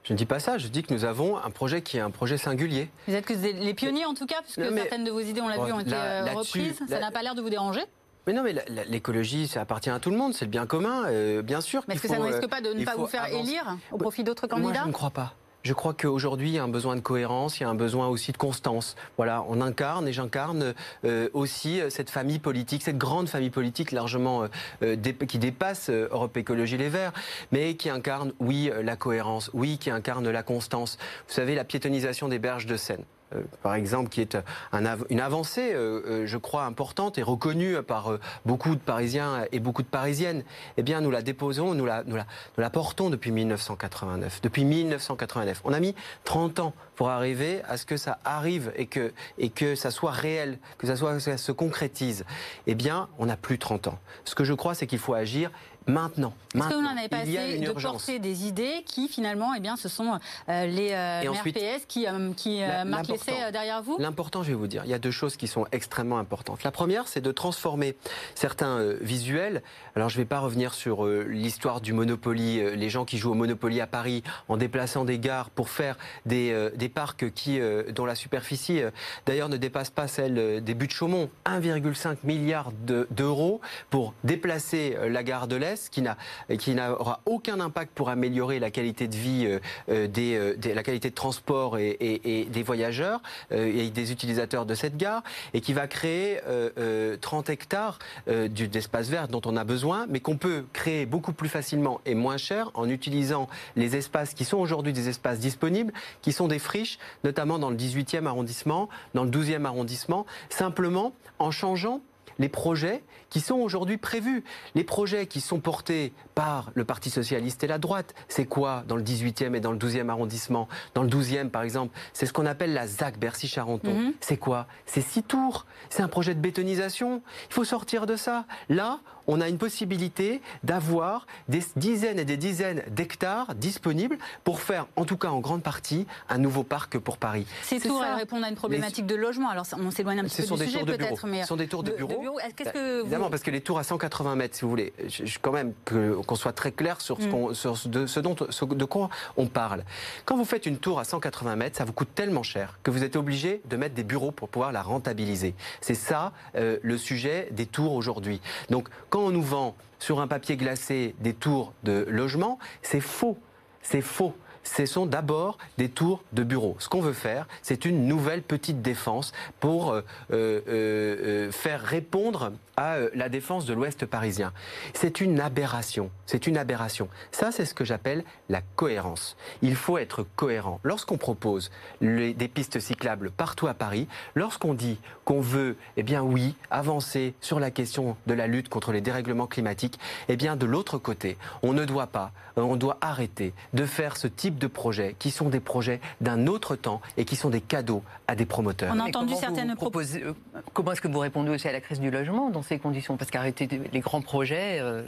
Je ne dis pas ça, je dis que nous avons un projet qui est un projet singulier.
Vous êtes que les pionniers en tout cas, puisque certaines de vos idées, on l'a vu, ont été euh, reprises. Ça n'a pas l'air de vous déranger
mais non, mais l'écologie, ça appartient à tout le monde, c'est le bien commun, euh, bien sûr.
Mais est-ce que ça ne risque pas de ne pas vous faire élire au profit d'autres candidats
Moi, je ne crois pas. Je crois qu'aujourd'hui, il y a un besoin de cohérence, il y a un besoin aussi de constance. Voilà, on incarne et j'incarne euh, aussi euh, cette famille politique, cette grande famille politique largement qui dépasse Europe Écologie Les Verts, mais qui incarne, oui, la cohérence, oui, qui incarne la constance. Vous savez, la piétonisation des berges de Seine. Euh, par exemple, qui est une avancée, euh, euh, je crois, importante et reconnue par beaucoup de Parisiens et beaucoup de Parisiennes, eh bien, nous la déposons, nous la, portons depuis 1989. Depuis 1989. On a mis 30 ans pour arriver à ce que ça arrive et que, que ça soit réel, que ça, soit, ça se concrétise. Eh bien, on n'a plus 30 ans. Ce que je crois, c'est qu'il faut agir maintenant.
Est-ce que vous n'en avez pas assez de porter des idées qui finalement, eh bien, ce sont les maires PS qui, qui marquent l'essai derrière vous?
L'important, je vais vous dire, il y a deux choses qui sont extrêmement importantes. La première, c'est de transformer certains visuels. Alors, je ne vais pas revenir sur l'histoire du Monopoly, les gens qui jouent au Monopoly à Paris en déplaçant des gares pour faire des, des parcs qui, dont la superficie, d'ailleurs, ne dépasse pas celle des buts de Chaumont. 1,5 milliard d'euros pour déplacer la gare de l'Est, qui n'aura aucun impact pour améliorer la qualité de vie, euh, euh, euh, des, la qualité de transport et, des voyageurs et des utilisateurs de cette gare, et qui va créer 30 hectares d'espace vert dont on a besoin, mais qu'on peut créer beaucoup plus facilement et moins cher en utilisant les espaces qui sont aujourd'hui des espaces disponibles, qui sont des friches, notamment dans le 18e arrondissement, dans le 12e arrondissement, simplement en changeant les projets qui sont aujourd'hui prévus. Les projets qui sont portés par le Parti socialiste et la droite, c'est quoi dans le 18e et dans le 12e arrondissement? Dans le 12e, par exemple, c'est ce qu'on appelle la ZAC Bercy-Charenton. Mhm. C'est quoi? C'est six tours. C'est un projet de bétonisation. Il faut sortir de ça. Là, on a une possibilité d'avoir des dizaines et des dizaines d'hectares disponibles pour faire, en tout cas en grande partie, un nouveau parc pour Paris.
Ces tours, elles répondent à une problématique de logement. Alors, on s'éloigne un petit peu du sujet peut-être,
mais... Ce sont des tours de, bureaux.
que
Évidemment, parce que les tours à 180 mètres, si vous voulez, je, quand même qu'on soit très clair sur, ce, mm. sur de, ce dont, de quoi on parle. Quand vous faites une tour à 180 mètres, ça vous coûte tellement cher que vous êtes obligé de mettre des bureaux pour pouvoir la rentabiliser. C'est ça euh, le sujet des tours aujourd'hui. Donc, quand on nous vend sur un papier glacé des tours de logement, c'est faux. C'est faux ce sont d'abord des tours de bureaux. Ce qu'on veut faire, c'est une nouvelle petite défense pour euh, euh, euh, faire répondre à la défense de l'Ouest parisien. C'est une aberration. C'est une aberration. Ça, c'est ce que j'appelle la cohérence. Il faut être cohérent. Lorsqu'on propose des pistes cyclables partout à Paris, lorsqu'on dit qu'on veut, eh bien oui, avancer sur la question de la lutte contre les dérèglements climatiques, eh bien de l'autre côté, on ne doit pas, on doit arrêter de faire ce type de projets qui sont des projets d'un autre temps et qui sont des cadeaux à des promoteurs.
On a entendu certaines
propositions. Euh, comment est-ce que vous répondez aussi à la crise du logement dans ces conditions? Parce qu'arrêter les grands projets. Euh,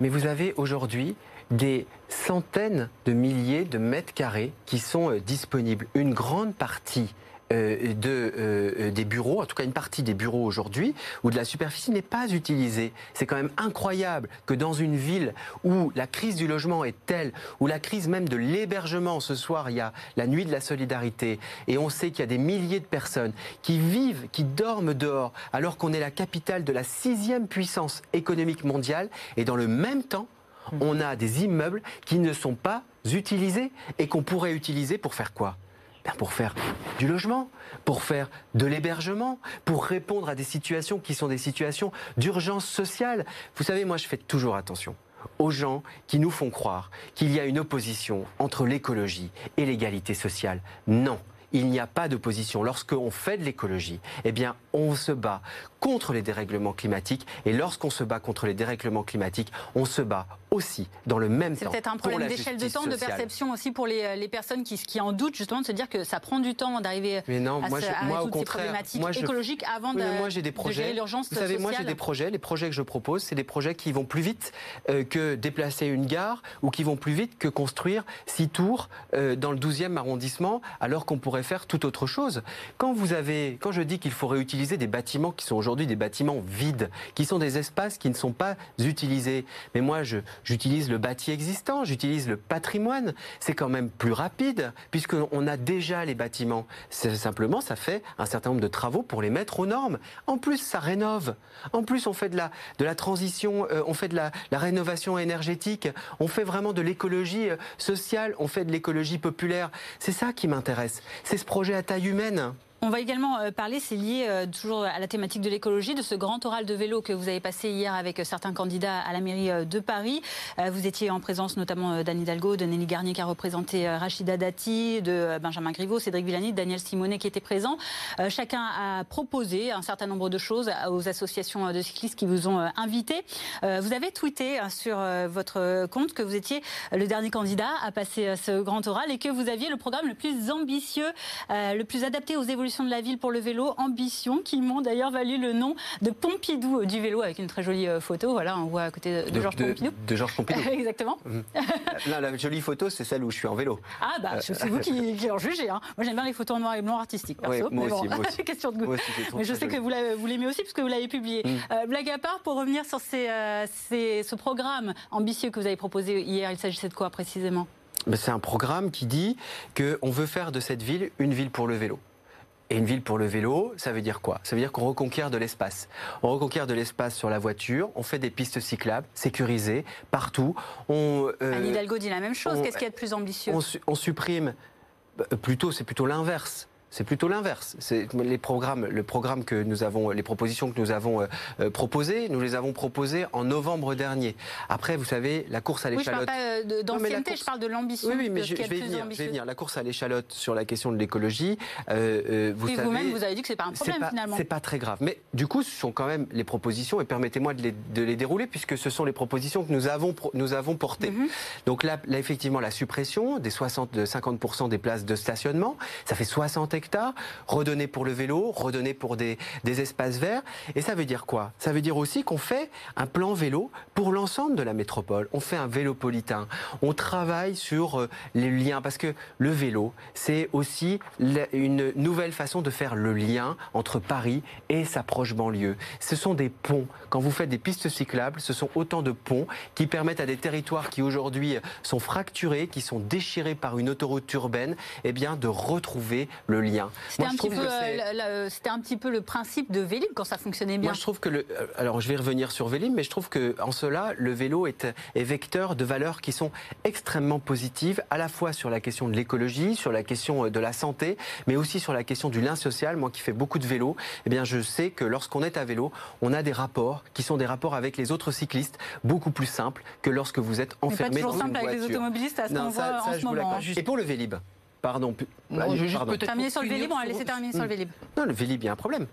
Mais vous avez aujourd'hui des centaines de milliers de mètres carrés qui sont euh, disponibles. Une grande partie euh, de, euh, des bureaux, en tout cas une partie des bureaux aujourd'hui, où de la superficie n'est pas utilisée. C'est quand même incroyable que dans une ville où la crise du logement est telle, où la crise même de l'hébergement, ce soir il y a la nuit de la solidarité, et on sait qu'il y a des milliers de personnes qui vivent, qui dorment dehors, alors qu'on est la capitale de la sixième puissance économique mondiale, et dans le même temps, on a des immeubles qui ne sont pas utilisés et qu'on pourrait utiliser pour faire quoi? Ben, pour faire du logement, pour faire de l'hébergement, pour répondre à des situations qui sont des situations d'urgence sociale. Vous savez, moi, je fais toujours attention aux gens qui nous font croire qu'il y a une opposition entre l'écologie et l'égalité sociale. Non il n'y a pas d'opposition. Lorsqu'on fait de l'écologie, eh bien, on se bat contre les dérèglements climatiques. Et lorsqu'on se bat contre les dérèglements climatiques, on se bat aussi dans le même temps.
C'est peut-être un problème d'échelle de temps, de perception aussi pour les, les personnes qui, qui, en doutent justement de se dire que ça prend du temps d'arriver à, moi, moi, au contraire, problématiques moi, écologiques avant de,
moi, j'ai des projets, l'urgence Vous savez, moi j'ai des projets. Les projets que je propose, c'est des projets qui vont plus vite euh, que déplacer une gare ou qui vont plus vite que construire six tours euh, dans le 12e arrondissement, alors qu'on pourrait faire tout autre chose. Quand vous avez, quand je dis qu'il faut réutiliser des bâtiments qui sont aujourd'hui des bâtiments vides, qui sont des espaces qui ne sont pas utilisés, mais moi j'utilise le bâti existant, j'utilise le patrimoine. C'est quand même plus rapide puisqu'on a déjà les bâtiments. Simplement, ça fait un certain nombre de travaux pour les mettre aux normes. En plus, ça rénove. En plus, on fait de la, de la transition, euh, on fait de la, la, rénovation énergétique, on fait vraiment de l'écologie euh, sociale, on fait de l'écologie populaire. C'est ça qui m'intéresse. C'est ce projet à taille humaine.
On va également euh, parler, c'est lié euh, toujours à la thématique de l'écologie, de ce grand oral de vélo que vous avez passé hier avec euh, certains candidats à la mairie de Paris. Vous étiez en présence notamment d'Anne Hidalgo, de Nelly Garnier qui a représenté Rachida Dati, de Benjamin Griveaux, Cédric Villani, Daniel Simonet qui était présent. Chacun a proposé un certain nombre de choses aux associations de cyclistes qui vous ont invité. Vous avez tweeté hein, sur votre compte que vous étiez le dernier candidat à passer ce grand oral et que vous aviez le programme le plus ambitieux, le plus adapté aux évolutions de la ville pour le vélo, ambition, qui m'ont d'ailleurs valu le nom de Pompidou du vélo, avec une très jolie photo. Voilà, on voit à côté de, Georges Pompidou.
De Georges Pompidou.
Exactement.
Mhm. la jolie photo, c'est celle où je suis en vélo.
Ah, bah, c'est vous qui, en jugez. Hein. Moi, j'aime bien les photos en noir et blanc artistiques, perso.
moi, aussi, moi aussi.
question de goût. mais je sais que vous l'aimez aussi, puisque vous l'avez publié. Mm. blague à part, pour revenir sur ce programme ambitieux que vous avez proposé hier, il s'agissait de quoi précisément?
C'est un programme qui dit qu'on veut faire de cette ville une ville pour le vélo. Et une ville pour le vélo, ça veut dire quoi? Ça veut dire qu'on reconquiert de l'espace. On reconquiert de l'espace sur la voiture, on fait des pistes cyclables sécurisées partout.
On, euh, Anne Hidalgo dit la même chose. Qu'est-ce qu'il y a de plus ambitieux?
on, on supprime, bah, plutôt, c'est plutôt l'inverse. C'est plutôt l'inverse. Les programmes, le programme que nous avons, les propositions que nous avons euh, euh, proposées, nous les avons proposées en novembre dernier. Après, vous savez, la course à l'échalote.
Oui, je parle pas d'ancienneté, je parle de l'ambition.
Oui, oui, mais je, vais venir, je, vais venir, La course à l'échalote sur la question de l'écologie, euh, vous savez.
Vous-même, vous avez dit que c'est pas un problème finalement.
C'est pas très grave. Mais du coup, ce sont quand même les propositions, et permettez-moi de les, dérouler, puisque ce sont les propositions que nous avons, nous avons portées. Mhm. Donc là, là, effectivement, la suppression des 60, de 50% des places de stationnement, ça fait 60 hectares, redonner pour le vélo, redonner pour des, espaces verts. Et ça veut dire quoi? Ça veut dire aussi qu'on fait un plan vélo pour l'ensemble de la métropole. On fait un vélopolitain. On travaille sur euh, les liens parce que le vélo, c'est aussi une nouvelle façon de faire le lien entre Paris et sa proche banlieue. Ce sont des ponts. Quand vous faites des pistes cyclables, ce sont autant de ponts qui permettent à des territoires qui aujourd'hui sont fracturés, qui sont déchirés par une autoroute urbaine, eh bien, de retrouver le lien.
C'était un, petit peu, euh, un petit peu le principe de Vélib quand ça fonctionnait bien.
Moi, je trouve que le, euh, alors je vais revenir sur Vélib, mais je trouve que en cela, le vélo est, est vecteur de valeurs qui sont extrêmement positives, à la fois sur la question de l'écologie, sur la question euh, de la santé, mais aussi sur la question du lien social. Moi, qui fais beaucoup de vélo, eh bien, je sais que lorsqu'on est à vélo, on a des rapports qui sont des rapports avec les autres cyclistes beaucoup plus simples que lorsque vous êtes enfermé
mais
pas toujours
simple avec les automobilistes à ce qu'on voit en ce moment. Hein.
Et pour le Vélib, Pardon.
Non, je juste peut-être terminer sur le Vélib. On va laisser terminer sur le Vélib?
Non, le Vélib, il y a un problème.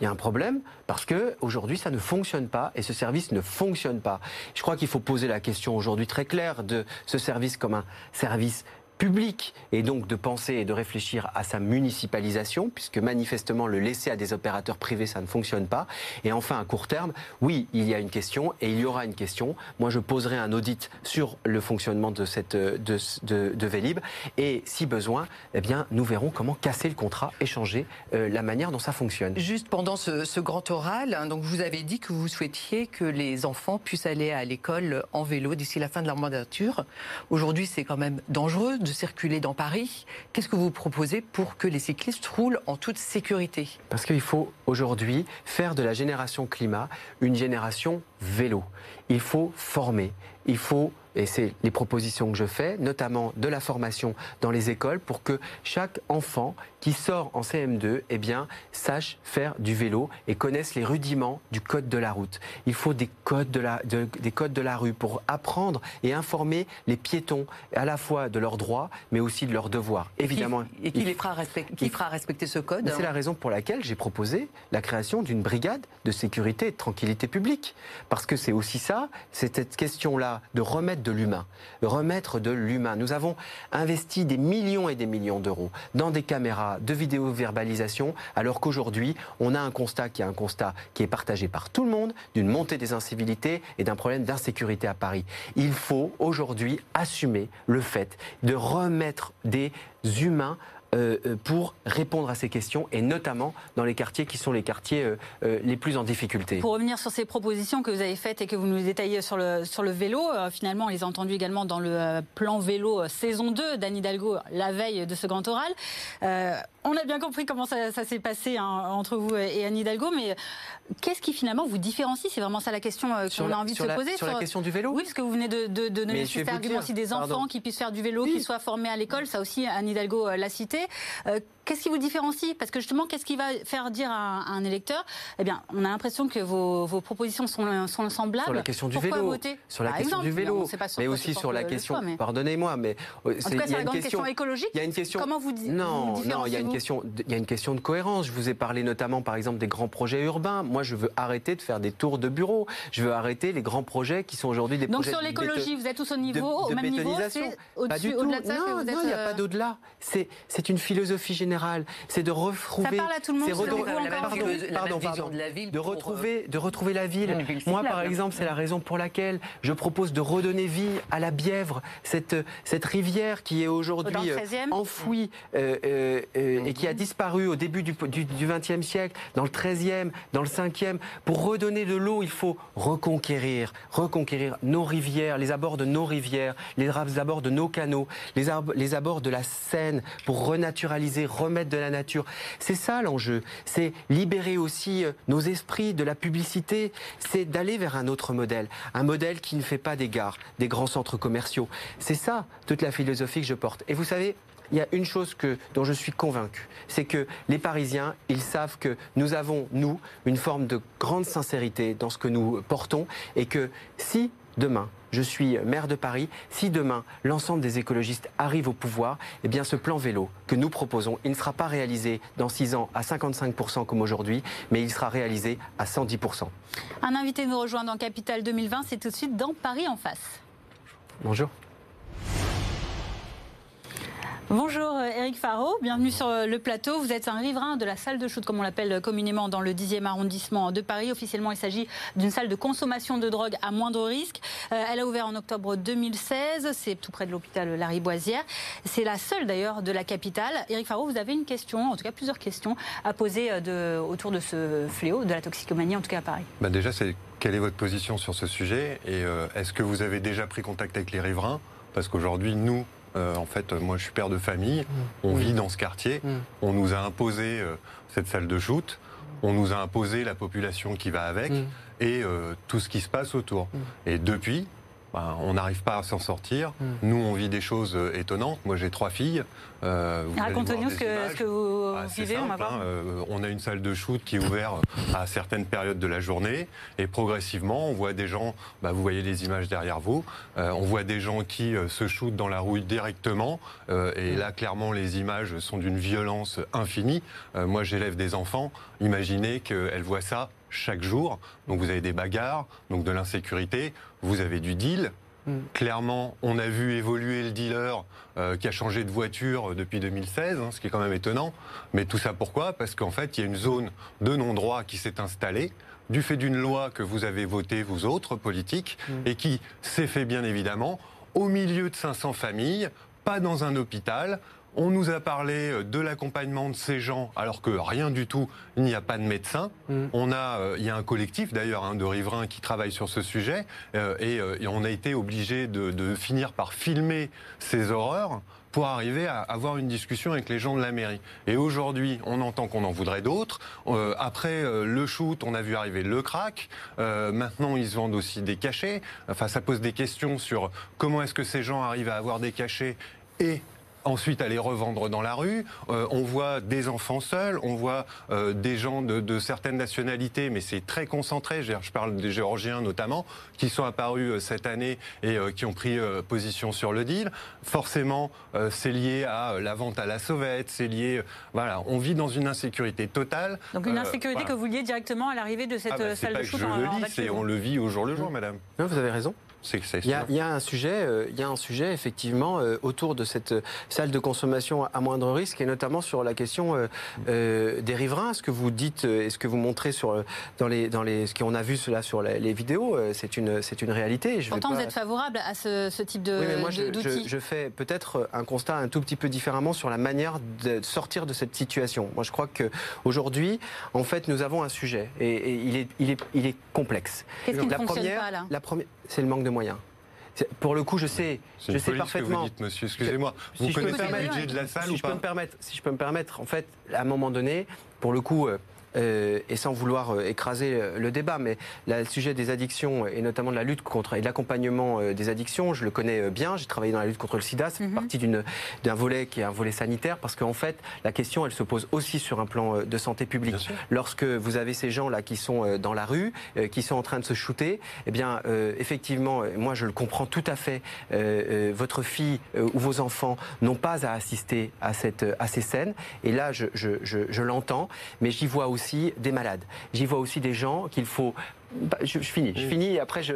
Il y a un problème parce que aujourd'hui ça ne fonctionne pas et ce service ne fonctionne pas. Je crois qu'il faut poser la question aujourd'hui très claire de ce service comme un service public et donc de penser et de réfléchir à sa municipalisation, puisque manifestement le laisser à des opérateurs privés, ça ne fonctionne pas. Et enfin, à court terme, oui, il y a une question et il y aura une question. Moi, je poserai un audit sur le fonctionnement de, cette, de, de, Vélib et si besoin, eh bien, nous verrons comment casser le contrat et changer euh, la manière dont ça fonctionne.
Juste pendant ce, ce grand oral, hein, donc vous avez dit que vous souhaitiez que les enfants puissent aller à l'école en vélo d'ici la fin de leur mandature. Aujourd'hui, c'est quand même dangereux de circuler dans Paris. Qu'est-ce que vous proposez pour que les cyclistes roulent en toute sécurité?
Parce qu'il faut aujourd'hui faire de la génération climat une génération vélo. Il faut former, il faut et c'est les propositions que je fais, notamment de la formation dans les écoles, pour que chaque enfant qui sort en CM2 eh bien, sache faire du vélo et connaisse les rudiments du code de la route. Il faut des codes de la, des codes de la rue pour apprendre et informer les piétons à la fois de leurs droits, mais aussi de leurs devoirs. Évidemment.
Et qui, les fera, respecter, qui fera respecter ce code
C'est la raison pour laquelle j'ai proposé la création d'une brigade de sécurité et de tranquillité publique. Parce que c'est aussi ça, c'est cette question-là de remettre de l'humain, remettre de l'humain. Nous avons investi des millions et des millions d'euros dans des caméras de vidéo-verbalisation, alors qu'aujourd'hui, on a un constat qui est un constat qui est partagé par tout le monde, d'une montée des incivilités et d'un problème d'insécurité à Paris. Il faut aujourd'hui assumer le fait de remettre des humains pour répondre à ces questions et notamment dans les quartiers qui sont les quartiers euh, les plus en difficulté.
Pour revenir sur ces propositions que vous avez faites et que vous nous détaillez sur le, sur le vélo, finalement on les a entendues également dans le plan vélo saison 2 d'Anne Hidalgo la veille de ce grand oral. on a bien compris comment ça, s'est passé hein, entre vous et Anne Hidalgo, mais qu'est-ce qui finalement vous différencie? C'est vraiment ça la question qu'on a envie de se poser.
Sur, la question du vélo?
Oui, parce que vous venez de, de, donner cet argument aussi des enfants qui puissent faire du vélo, qui soient formés à l'école, ça aussi Anne Hidalgo l'a cité. Euh, qu'est-ce qui vous différencie? Parce que justement, qu'est-ce qui va faire dire à un, électeur? Eh bien, on a l'impression que vos, propositions sont, sont, semblables.
Sur la question du vélo.
Voter?
Sur la question du vélo. mais aussi sur la question. Pardonnez-moi, mais
euh, en tout cas, sur la grande question écologique.
Il y a une question.
Comment vous dites
Non, non, il y a une question. Il y a une question de cohérence. Je vous ai parlé notamment, par exemple, des grands projets urbains. Moi, je veux arrêter de faire des tours de bureaux. Je veux arrêter les grands projets qui sont aujourd'hui des projets.
Donc sur l'écologie, vous êtes tous au niveau, au même niveau, au-dessus, au-delà de ça.
Non, il n'y a pas euh, d'au-delà. C'est c'est une philosophie générale. C'est de retrouver. Ça
parle à tout le monde.
Pardon, pardon, de, la ville de retrouver, de retrouver la ville. Moi, par exemple, c'est la raison pour laquelle je propose de redonner vie à la Bièvre, cette cette rivière qui est aujourd'hui euh, enfouie euh, euh, et qui a disparu au début du XXe siècle, dans le XIIIe, dans le 5e. Pour redonner de l'eau, il faut reconquérir, reconquérir nos rivières, les abords de nos rivières, les abords de nos canaux, les, les abords de la Seine, pour renaturaliser, remettre de la nature. C'est ça l'enjeu. C'est libérer aussi nos esprits de la publicité. C'est d'aller vers un autre modèle. Un modèle qui ne fait pas des gares, des grands centres commerciaux. C'est ça toute la philosophie que je porte. Et vous savez, il y a une chose que, dont je suis convaincu, c'est que les Parisiens, ils savent que nous avons, nous, une forme de grande sincérité dans ce que nous portons et que si demain, je suis maire de Paris, si demain l'ensemble des écologistes arrivent au pouvoir, eh bien ce plan vélo que nous proposons, il ne sera pas réalisé dans 6 ans à 55% comme aujourd'hui, mais il sera réalisé à 110%.
Un invité nous rejoint dans Capital 2020, c'est tout de suite dans Paris en face.
Bonjour.
Bonjour Eric euh, Faro, bienvenue sur euh, le plateau. Vous êtes un riverain de la salle de shoot, comme on l'appelle communément dans le 10e arrondissement de Paris. Officiellement, il s'agit d'une salle de consommation de drogue à moindre risque. Euh, elle a ouvert en octobre 2016, c'est tout près de l'hôpital Lariboisière. C'est la seule d'ailleurs de la capitale. Eric Faro, vous avez une question, en tout cas plusieurs questions à poser autour de ce fléau de la toxicomanie, en tout cas à Paris.
Bah déjà, c'est quelle est votre position sur ce sujet? Et est-ce que vous avez déjà pris contact avec les riverains? Parce qu'aujourd'hui, nous, euh, en fait, moi, je suis père de famille. Mmh. On vit dans ce quartier. Mmh. On nous a imposé euh, cette salle de shoot. On nous a imposé la population qui va avec mmh. et euh, tout ce qui se passe autour. Et depuis, ben, on n'arrive pas à s'en sortir. Hmm. Nous, on vit des choses euh, étonnantes. Moi, j'ai trois filles.
Euh, Racontez-nous ce, que, vous ah, vivez.
on, hein. euh, on, a une salle de shoot qui est ouverte à certaines périodes de la journée. Et progressivement, on voit des gens, bah, vous voyez les images derrière vous, on voit des gens qui se shootent dans la rouille directement. et hmm. là, clairement, les images sont d'une violence infinie. moi, j'élève des enfants. Imaginez qu'elles voient ça chaque jour. Donc vous avez des bagarres, donc de l'insécurité, vous avez du deal. Mm. Clairement, on a vu évoluer le dealer euh, qui a changé de voiture depuis 2016, hein, ce qui est quand même étonnant. Mais tout ça pourquoi? Parce qu'en fait, il y a une zone de non-droit qui s'est installée du fait d'une loi que vous avez votée, vous autres, politiques, mm. et qui s'est fait bien évidemment au milieu de 500 familles, pas dans un hôpital, on nous a parlé euh, de l'accompagnement de ces gens, alors que rien du tout, il n'y a pas de médecin. Mm. On a, euh, il y a un collectif d'ailleurs hein, de riverains qui travaille sur ce sujet, euh, et, on a été obligé de, finir par filmer ces horreurs pour arriver à avoir une discussion avec les gens de la mairie. Et aujourd'hui, on entend qu'on en voudrait d'autres. après le shoot, on a vu arriver le crack. maintenant, ils vendent aussi des cachets. Enfin, ça pose des questions sur comment est-ce que ces gens arrivent à avoir des cachets et ensuite à les revendre dans la rue. Euh, on voit des enfants seuls, on voit euh, des gens de, certaines nationalités, mais c'est très concentré. Je, parle des Géorgiens notamment, qui sont apparus euh, cette année et qui ont pris position sur le deal. Forcément, c'est lié à la vente à la sauvette, c'est lié. voilà, on vit dans une insécurité totale.
Donc une insécurité que vous liez directement à l'arrivée de cette ah bah, salle de shoot. Je le
lis, on le vit au jour le jour, madame.
vous avez raison. Il y, a, un sujet, euh, il y a un sujet effectivement euh, autour de cette euh, salle de consommation à moindre risque et notamment sur la question des riverains. Ce que vous dites et ce que vous montrez sur dans les dans les ce qu'on a vu cela sur les, vidéos, c'est une c'est une réalité.
Je Pourtant, vous êtes favorable à ce, type de oui, mais moi,
je, je, fais peut-être un constat un tout petit peu différemment sur la manière de sortir de cette situation. Moi, je crois que aujourd'hui, en fait, nous avons un sujet et, il est il est il est complexe.
Qu'est-ce qui ne fonctionne pas là?
La première, c'est le manque de moyens. Pour le coup, je sais, je sais parfaitement.
Que vous dites, monsieur, excusez-moi. Vous connaissez le budget de la salle
ou
je Peux
me permettre, si je peux me permettre, en fait, à un moment donné, pour le coup, euh, et sans vouloir euh, écraser euh, le débat, mais le sujet des addictions et notamment de la lutte contre et de l'accompagnement des addictions, je le connais bien. J'ai travaillé dans la lutte contre le SIDA, c'est mhm. partie d'un volet qui est un volet sanitaire, parce qu'en fait, la question, elle se pose aussi sur un plan de santé publique. Lorsque vous avez ces gens là qui sont dans la rue, qui sont en train de se shooter, eh bien, effectivement, moi, je le comprends tout à fait. votre fille ou vos enfants n'ont pas à assister à cette à ces scènes, et là, je, je, je, je l'entends, mais j'y vois aussi des malades. J'y vois aussi des gens qu'il faut bah, je, finis, je finis et après je,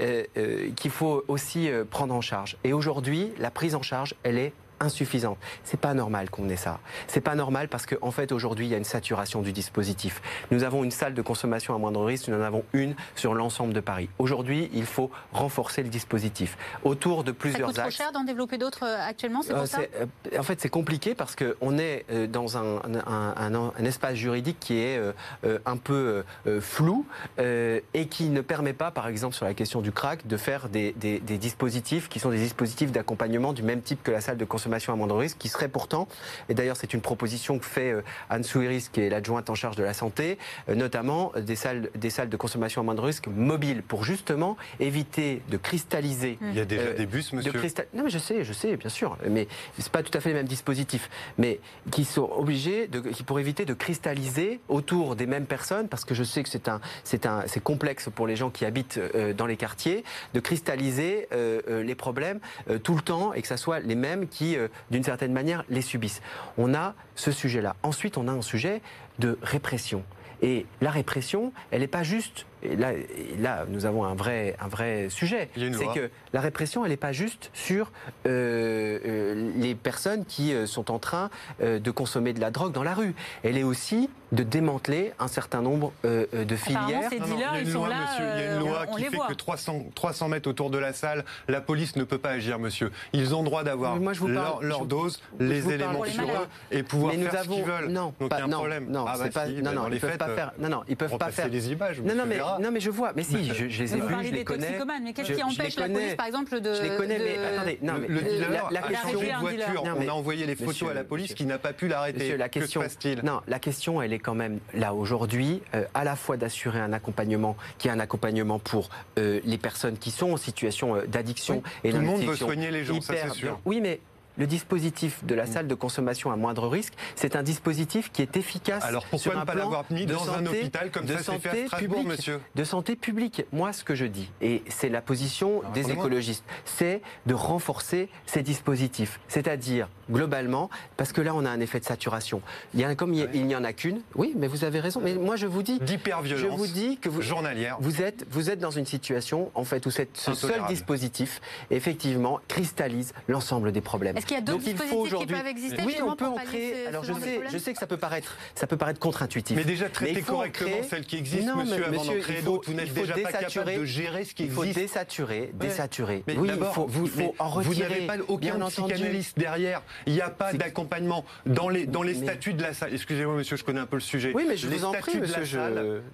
euh, euh, qu'il faut aussi euh, prendre en charge. Et aujourd'hui, la prise en charge, elle est insuffisante. C'est pas normal qu'on ait ça. C'est pas normal parce qu'en en fait aujourd'hui il y a une saturation du dispositif. Nous avons une salle de consommation à moindre risque, nous en avons une sur l'ensemble de Paris. Aujourd'hui, il faut renforcer le dispositif autour de plusieurs
axes. Ça coûte trop cher d'en développer d'autres euh, actuellement, c'est pour euh, ça
euh, En fait, c'est compliqué parce qu'on est dans un, un, espace juridique qui est un peu flou et qui ne permet pas, par exemple, sur la question du crack, de faire des, des, des dispositifs qui sont des dispositifs d'accompagnement du même type que la salle de consommation à moindre risque, qui serait pourtant, et d'ailleurs c'est une proposition que fait Anne Souiris, qui est l'adjointe en charge de la santé, notamment des salles, des salles de consommation à moindre risque mobiles pour justement éviter de cristalliser.
Il y a déjà des bus, monsieur.
non, mais je sais, je sais, bien sûr, mais c'est pas tout à fait les mêmes dispositifs, mais qui sont obligés de, qui pour éviter de cristalliser autour des mêmes personnes, parce que je sais que c'est un, c'est un, c'est complexe pour les gens qui habitent dans les quartiers, de cristalliser les problèmes tout le temps et que ce soit les mêmes qui, d'une certaine manière, les subissent. On a ce sujet-là. Ensuite, on a un sujet de répression. Et la répression, elle n'est pas juste et là, là, nous avons un vrai, un vrai sujet. C'est que la répression, elle n'est pas juste sur euh, euh, les personnes qui euh, sont en train de consommer de la drogue dans la rue. Elle est aussi de démanteler un certain nombre de filières.
Ces dealers, ils sont là.
il y a une loi qui fait que 300, 300 mètres autour de la salle, la police ne peut pas agir, monsieur. Ils ont droit d'avoir leur, leur dose, les éléments sur eux et pouvoir faire ce qu'ils veulent.
Non,
Donc il y a un problème.
Non, ah bah pas, non, non, ils peuvent pas faire. Non, non, ils peuvent pas faire.
les images. Non,
non, mais non, mais je vois. Mais si, je, je les ai vus, je les connais.
Mais qu'est-ce qui empêche la police, par exemple, de.
Je les connais, mais attendez. Non, mais
le dealer la, question de voiture, on a envoyé les photos à la police qui n'a pas pu l'arrêter. La question, que se passe-t-il?
Non, la question, elle est quand même là aujourd'hui, euh, à la fois d'assurer un accompagnement qui est un accompagnement pour euh, les personnes qui sont en situation euh, d'addiction
et Tout le monde veut soigner les gens, ça c'est sûr.
Oui, mais le dispositif de la salle de consommation à moindre risque, c'est un dispositif qui est efficace.
Alors pourquoi ne pas l'avoir mis dans un hôpital comme ça s'est fait à Strasbourg,
publique,
monsieur
De santé publique. Moi, ce que je dis, et c'est la position des écologistes, c'est de renforcer ces dispositifs. C'est-à-dire, globalement, parce que là, on a un effet de saturation. Il y a, comme il n'y en a qu'une, oui, mais vous avez raison. Mais moi, je vous dis,
je
vous dis que vous,
journalière.
Vous êtes, vous êtes dans une situation, en fait, où cette, ce seul dispositif, effectivement, cristallise l'ensemble des problèmes.
Est-ce qu'il y a d'autres dispositifs qui peuvent exister
Oui, on peut en créer. Alors je sais, je sais que ça peut paraître, ça peut paraître contre-intuitif.
Mais déjà traiter correctement celles qui existent, monsieur, avant d'en créer d'autres. Vous n'êtes déjà pas capable de gérer ce qui existe.
Il faut désaturer, désaturer.
oui, il faut, vous, faut en retirer. Vous n'avez pas aucun psychanalyste derrière. Il n'y a pas d'accompagnement dans les dans les statuts de la salle. Excusez-moi, monsieur, je connais un peu le sujet.
Oui, mais je vous en prie, monsieur.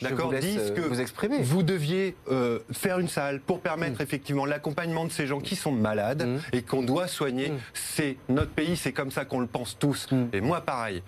D'accord, disent que vous exprimer.
Vous deviez euh, faire une salle pour permettre mm. effectivement l'accompagnement de ces gens qui sont malades mm. et qu'on doit soigner. C'est notre pays, c'est comme ça qu'on le pense tous. Mm. Et moi, pareil.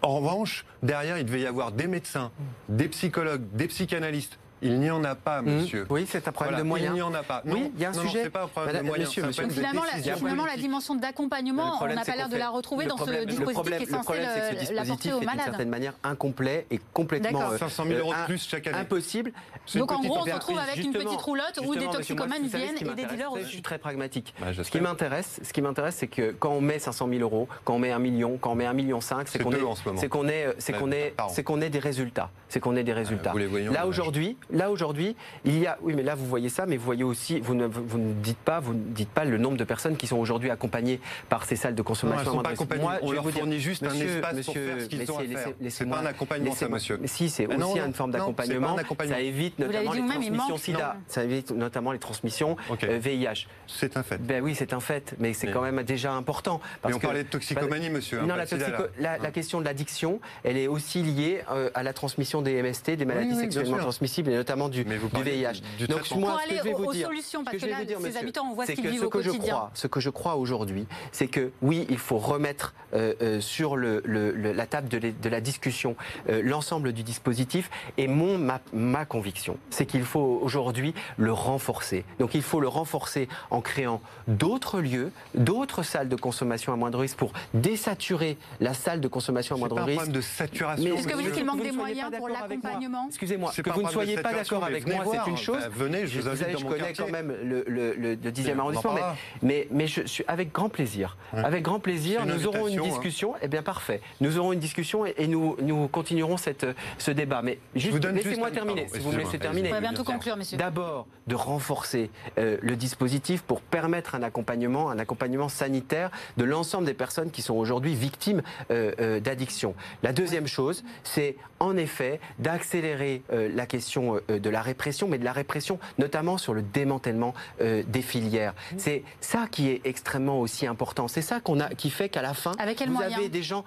En revanche, derrière, il devait y avoir des médecins, des psychologues, des psychanalystes, il n'y en a pas, mmh. monsieur.
Oui, c'est un problème de moyens.
Il n'y en a pas.
oui, il y a un sujet.
C'est pas un problème de moyens. Monsieur,
monsieur. Finalement, la, finalement la, dimension d'accompagnement, on n'a pas l'air de la retrouver dans ce dispositif qui est censé l'apporter aux malades.
d'une certaine manière incomplet et complètement
500 000 euros de plus chaque année.
Impossible.
Donc en gros, on se retrouve avec une petite roulotte où des toxicomanes viennent et des dealers aussi.
Je suis très pragmatique. Bah, ce qui m'intéresse, ce qui m'intéresse, c'est que quand on met 500 000 euros, quand on met un million, quand on met un million cinq, c'est qu'on est, c'est qu'on est, c'est qu'on est, c'est qu'on est des résultats. C'est qu'on est des résultats. Là aujourd'hui, là aujourd'hui, il y a, oui, mais là vous voyez ça, mais vous voyez aussi, vous ne, vous ne dites pas, vous ne dites pas le nombre de personnes qui sont aujourd'hui accompagnées par ces salles de consommation.
Non, elles sont pas Moi, on je leur fournit juste un espace monsieur, pour faire ce qu'ils ont à faire. C'est pas un accompagnement, ça, monsieur.
Mais si, c'est aussi une forme d'accompagnement. Ça évite notamment les transmissions SIDA. Ça évite notamment les transmissions VIH.
C'est un fait.
Ben oui, c'est un fait, mais c'est quand même déjà important.
Mais on parlait de toxicomanie, monsieur.
Non, la question de l'addiction, elle est aussi liée euh, à la transmission des MST, des maladies sexuellement transmissibles, notamment du VIH.
Donc moi, ce que je vais vous dire, solutions, parce que, là, ces habitants, on voit ce qu'ils vivent au quotidien.
ce que je crois aujourd'hui, c'est que oui, il faut remettre euh, euh, sur le, la table de, la discussion euh, l'ensemble du dispositif. Et mon ma, ma conviction, c'est qu'il faut aujourd'hui le renforcer. Donc il faut le renforcer en créant d'autres lieux, d'autres salles de consommation à moindre risque pour désaturer la salle de consommation à moindre risque.
C'est pas un problème de saturation.
Est-ce que vous dites qu'il manque des moyens pour l'accompagnement?
Excusez-moi, que vous ne soyez n'êtes pas d'accord avec moi, c'est une chose.
venez, je vous invite
je connais quand même le, le, 10e arrondissement, mais, mais, je suis avec grand plaisir. Avec grand plaisir, nous aurons une hein. discussion. Eh bien, parfait. Nous aurons une discussion et, nous, nous continuerons cette, ce débat. Mais juste, laissez-moi terminer. Si vous me laissez terminer.
On va bientôt conclure, messieurs.
D'abord, de renforcer euh, le dispositif pour permettre un accompagnement, un accompagnement sanitaire de l'ensemble des personnes qui sont aujourd'hui victimes euh, euh, d'addiction. La deuxième chose, c'est en effet d'accélérer la question de la répression, mais de la répression notamment sur le démantèlement des filières. Mmh. C'est ça qui est extrêmement aussi important. C'est ça qu'on a, qui fait qu'à la fin, vous avez des gens.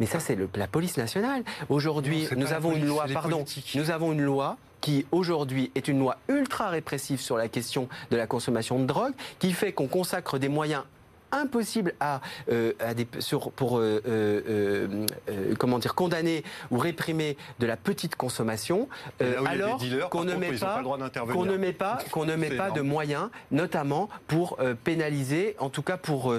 Mais ça, c'est la police nationale. Aujourd'hui, nous avons une loi. Pardon, nous avons une loi qui aujourd'hui est une loi ultra répressive sur la question de la consommation de drogue, qui fait qu'on consacre des moyens impossible à, euh, des, sur, pour euh, euh, comment dire condamner ou réprimer de la petite consommation alors qu'on ne, met pas qu'on ne met pas qu'on ne met pas de moyens notamment pour pénaliser en tout cas pour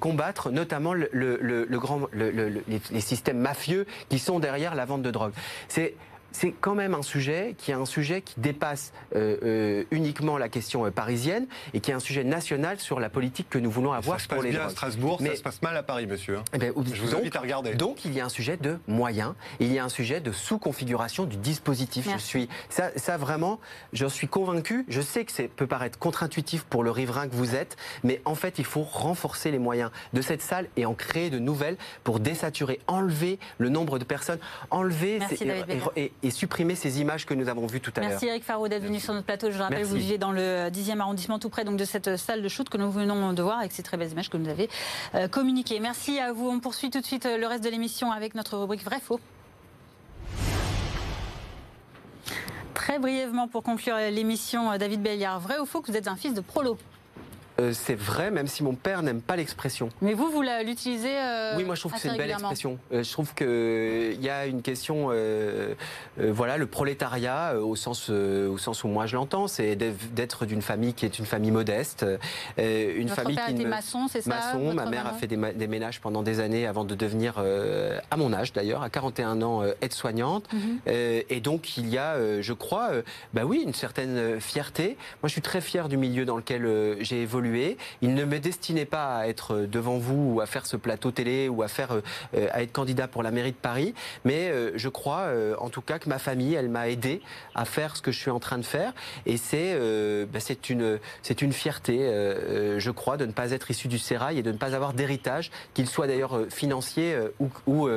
combattre notamment le, le, grand les, les systèmes mafieux qui sont derrière la vente de drogue. C'est c'est quand même un sujet qui est un sujet qui dépasse euh, euh, uniquement la question euh, parisienne et qui est un sujet national sur la politique que nous voulons avoir
ça se passe bien à Strasbourg, ça se passe mal à Paris, monsieur. Hein.
Eh ben, Je vous invite à regarder. Donc il y a un sujet de moyens, il y a un sujet de sous-configuration du dispositif. Je suis ça, ça vraiment, je suis convaincu. Je sais que ça peut paraître contre-intuitif pour le riverain que vous êtes, mais en fait il faut renforcer les moyens de cette salle et en créer de nouvelles pour désaturer, enlever le nombre de personnes, enlever et, et supprimer ces images que nous avons vues tout à l'heure.
Merci Eric Faro d'être venu sur notre plateau. Je rappelle, vous vivez dans le 10e arrondissement, tout près donc, de cette salle de shoot que nous venons de voir avec ces très belles images que nous avez euh, communiquées. Merci à vous. On poursuit tout de suite euh, le reste de l'émission avec notre rubrique Vrai-Faux. Très brièvement pour conclure l'émission, euh, David Belliard, vrai ou faux que vous êtes un fils de prolo
euh, c'est vrai, même si mon père n'aime pas l'expression.
Mais vous, vous l'utilisez euh,
Oui, moi je trouve que c'est une belle expression. Euh, je trouve qu'il y a une question, voilà, le prolétariat au sens, au sens où moi je l'entends, c'est d'être d'une famille qui est une famille modeste,
une famille père qui était maçon, c'est ça
Maçon. Ma mère a fait des, ménages pendant des années avant de devenir, à mon âge d'ailleurs, à 41 ans, aide-soignante. Mhm. et donc il y a, je crois, bah oui, une certaine fierté. Moi, je suis très fier du milieu dans lequel j'ai évolué il ne me destinait pas à être devant vous ou à faire ce plateau télé ou à faire euh, à être candidat pour la mairie de Paris, mais euh, je crois euh, en tout cas que ma famille, elle m'a aidé à faire ce que je suis en train de faire. Et c'est c'est une une fierté, je crois, de ne pas être issu du sérail et de ne pas avoir d'héritage, qu'il soit d'ailleurs financier ou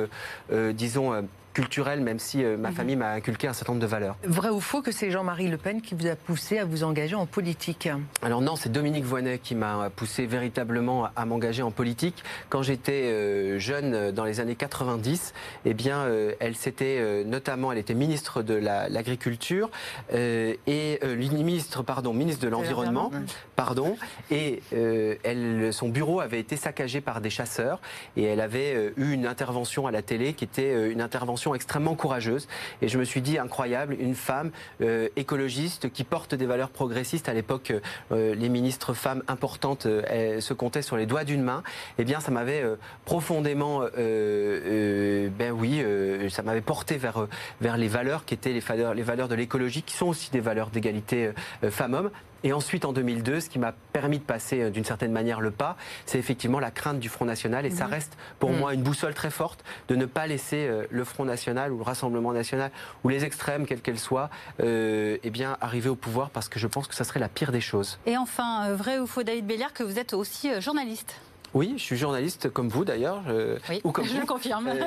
disons culturel, même si euh, ma mhm. famille m'a inculqué un certain nombre de valeurs.
Vrai ou faux que c'est Jean-Marie Le Pen qui vous a poussé à vous engager en politique?
Alors non, c'est Dominique Voynet qui m'a poussé véritablement à, m'engager en politique. Quand j'étais euh, jeune, euh, dans les années 90, eh bien, elle s'était notamment, elle était ministre de l'agriculture et ministre, pardon, ministre de l'environnement, pardon, et elle, son bureau avait été saccagé par des chasseurs et elle avait eu une intervention à la télé qui était une intervention extrêmement courageuse. Et je me suis dit, incroyable, une femme euh, écologiste qui porte des valeurs progressistes. À l'époque, euh, les ministres femmes importantes euh, se comptaient sur les doigts d'une main. Eh bien, ça m'avait profondément, ben oui, ça m'avait porté vers, vers les valeurs qui étaient les valeurs, les valeurs de l'écologie, qui sont aussi des valeurs d'égalité femmes-hommes. Et ensuite, en 2002, ce qui m'a permis de passer euh, d'une certaine manière le pas, c'est effectivement la crainte du Front National. Et ça reste pour mhm. moi une boussole très forte de ne pas laisser euh, le Front National ou le Rassemblement National ou les extrêmes, quels qu'elles soient, euh, eh bien, arriver au pouvoir parce que je pense que ça serait la pire des choses.
Et enfin, vrai ou faux, David Béliard, que vous êtes aussi journaliste
oui, je suis journaliste comme vous d'ailleurs.
Oui, ou comme je le confirme. Euh,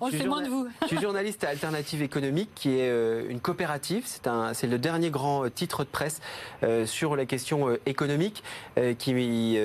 On sait moins de vous.
je suis journaliste à Alternative économique, qui est euh, une coopérative. C'est le dernier grand titre de presse euh, sur la question économique qui,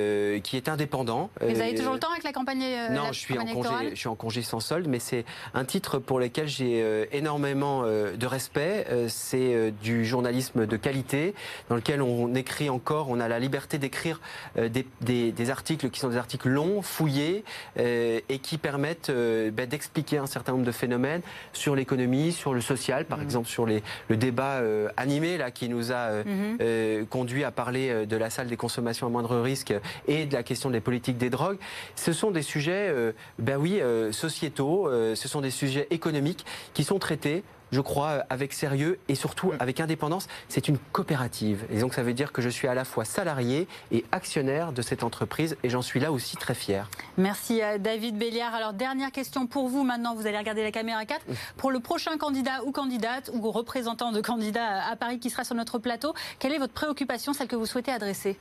qui est indépendant.
vous avez toujours le temps avec la campagne
Non, je, suis en congé, je suis en congé sans solde, mais c'est un titre pour lequel j'ai énormément de respect. c'est du journalisme de qualité, dans lequel on écrit encore, on a la liberté d'écrire des, des articles qui sont des articles longs, fouillés, euh, et qui permettent euh, ben, d'expliquer un certain nombre de phénomènes sur l'économie, sur le social, par mmh. exemple sur les, le débat euh, animé là, qui nous a mmh. conduit à parler de la salle des consommations à moindre risque et de la question des politiques des drogues. Ce sont des sujets, ben oui, sociétaux, ce sont des sujets économiques qui sont traités je crois, avec sérieux et surtout avec indépendance. C'est une coopérative. Et donc ça veut dire que je suis à la fois salarié et actionnaire de cette entreprise et j'en suis là aussi très fier.
Merci David Béliard. Alors dernière question pour vous maintenant, vous allez regarder la caméra 4. Mm. Pour le prochain candidat ou candidate ou représentant de candidat à Paris qui sera sur notre plateau, quelle est votre préoccupation, celle que vous souhaitez adresser?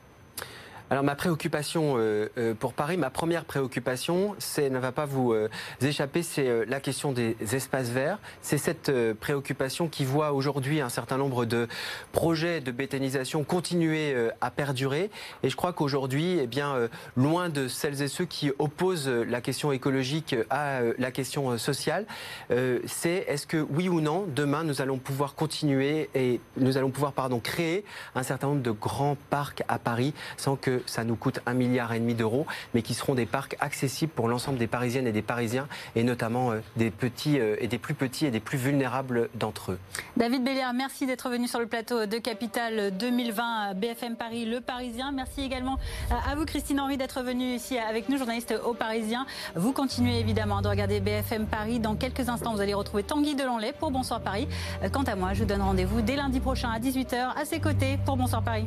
Alors ma préoccupation euh, euh, pour Paris, ma première préoccupation, c'est ne va pas vous euh, échapper, c'est la question des espaces verts. C'est cette préoccupation qui voit aujourd'hui un certain nombre de projets de bétonisation continuer à perdurer. Et je crois qu'aujourd'hui, eh bien, loin de celles et ceux qui opposent la question écologique à la question sociale, c'est est-ce que oui ou non, demain, nous allons pouvoir continuer et nous allons pouvoir pardon créer un certain nombre de grands parcs à Paris sans que ça nous coûte un milliard et demi d'euros, mais qui seront des parcs accessibles pour l'ensemble des Parisiennes et des Parisiens, et notamment euh, des petits euh, et des plus petits et des plus vulnérables d'entre eux.
David Béliard, merci d'être venu sur le plateau de Capital 2020 BFM Paris, Le Parisien. Merci également euh, à vous, Christine Henry, d'être venue ici avec nous, journaliste au Parisien. Vous continuez évidemment de regarder BFM Paris. Dans quelques instants, vous allez retrouver Tanguy Delanlay pour Bonsoir Paris. Quant à moi, je vous donne rendez-vous dès lundi prochain à 18h à ses côtés pour Bonsoir Paris.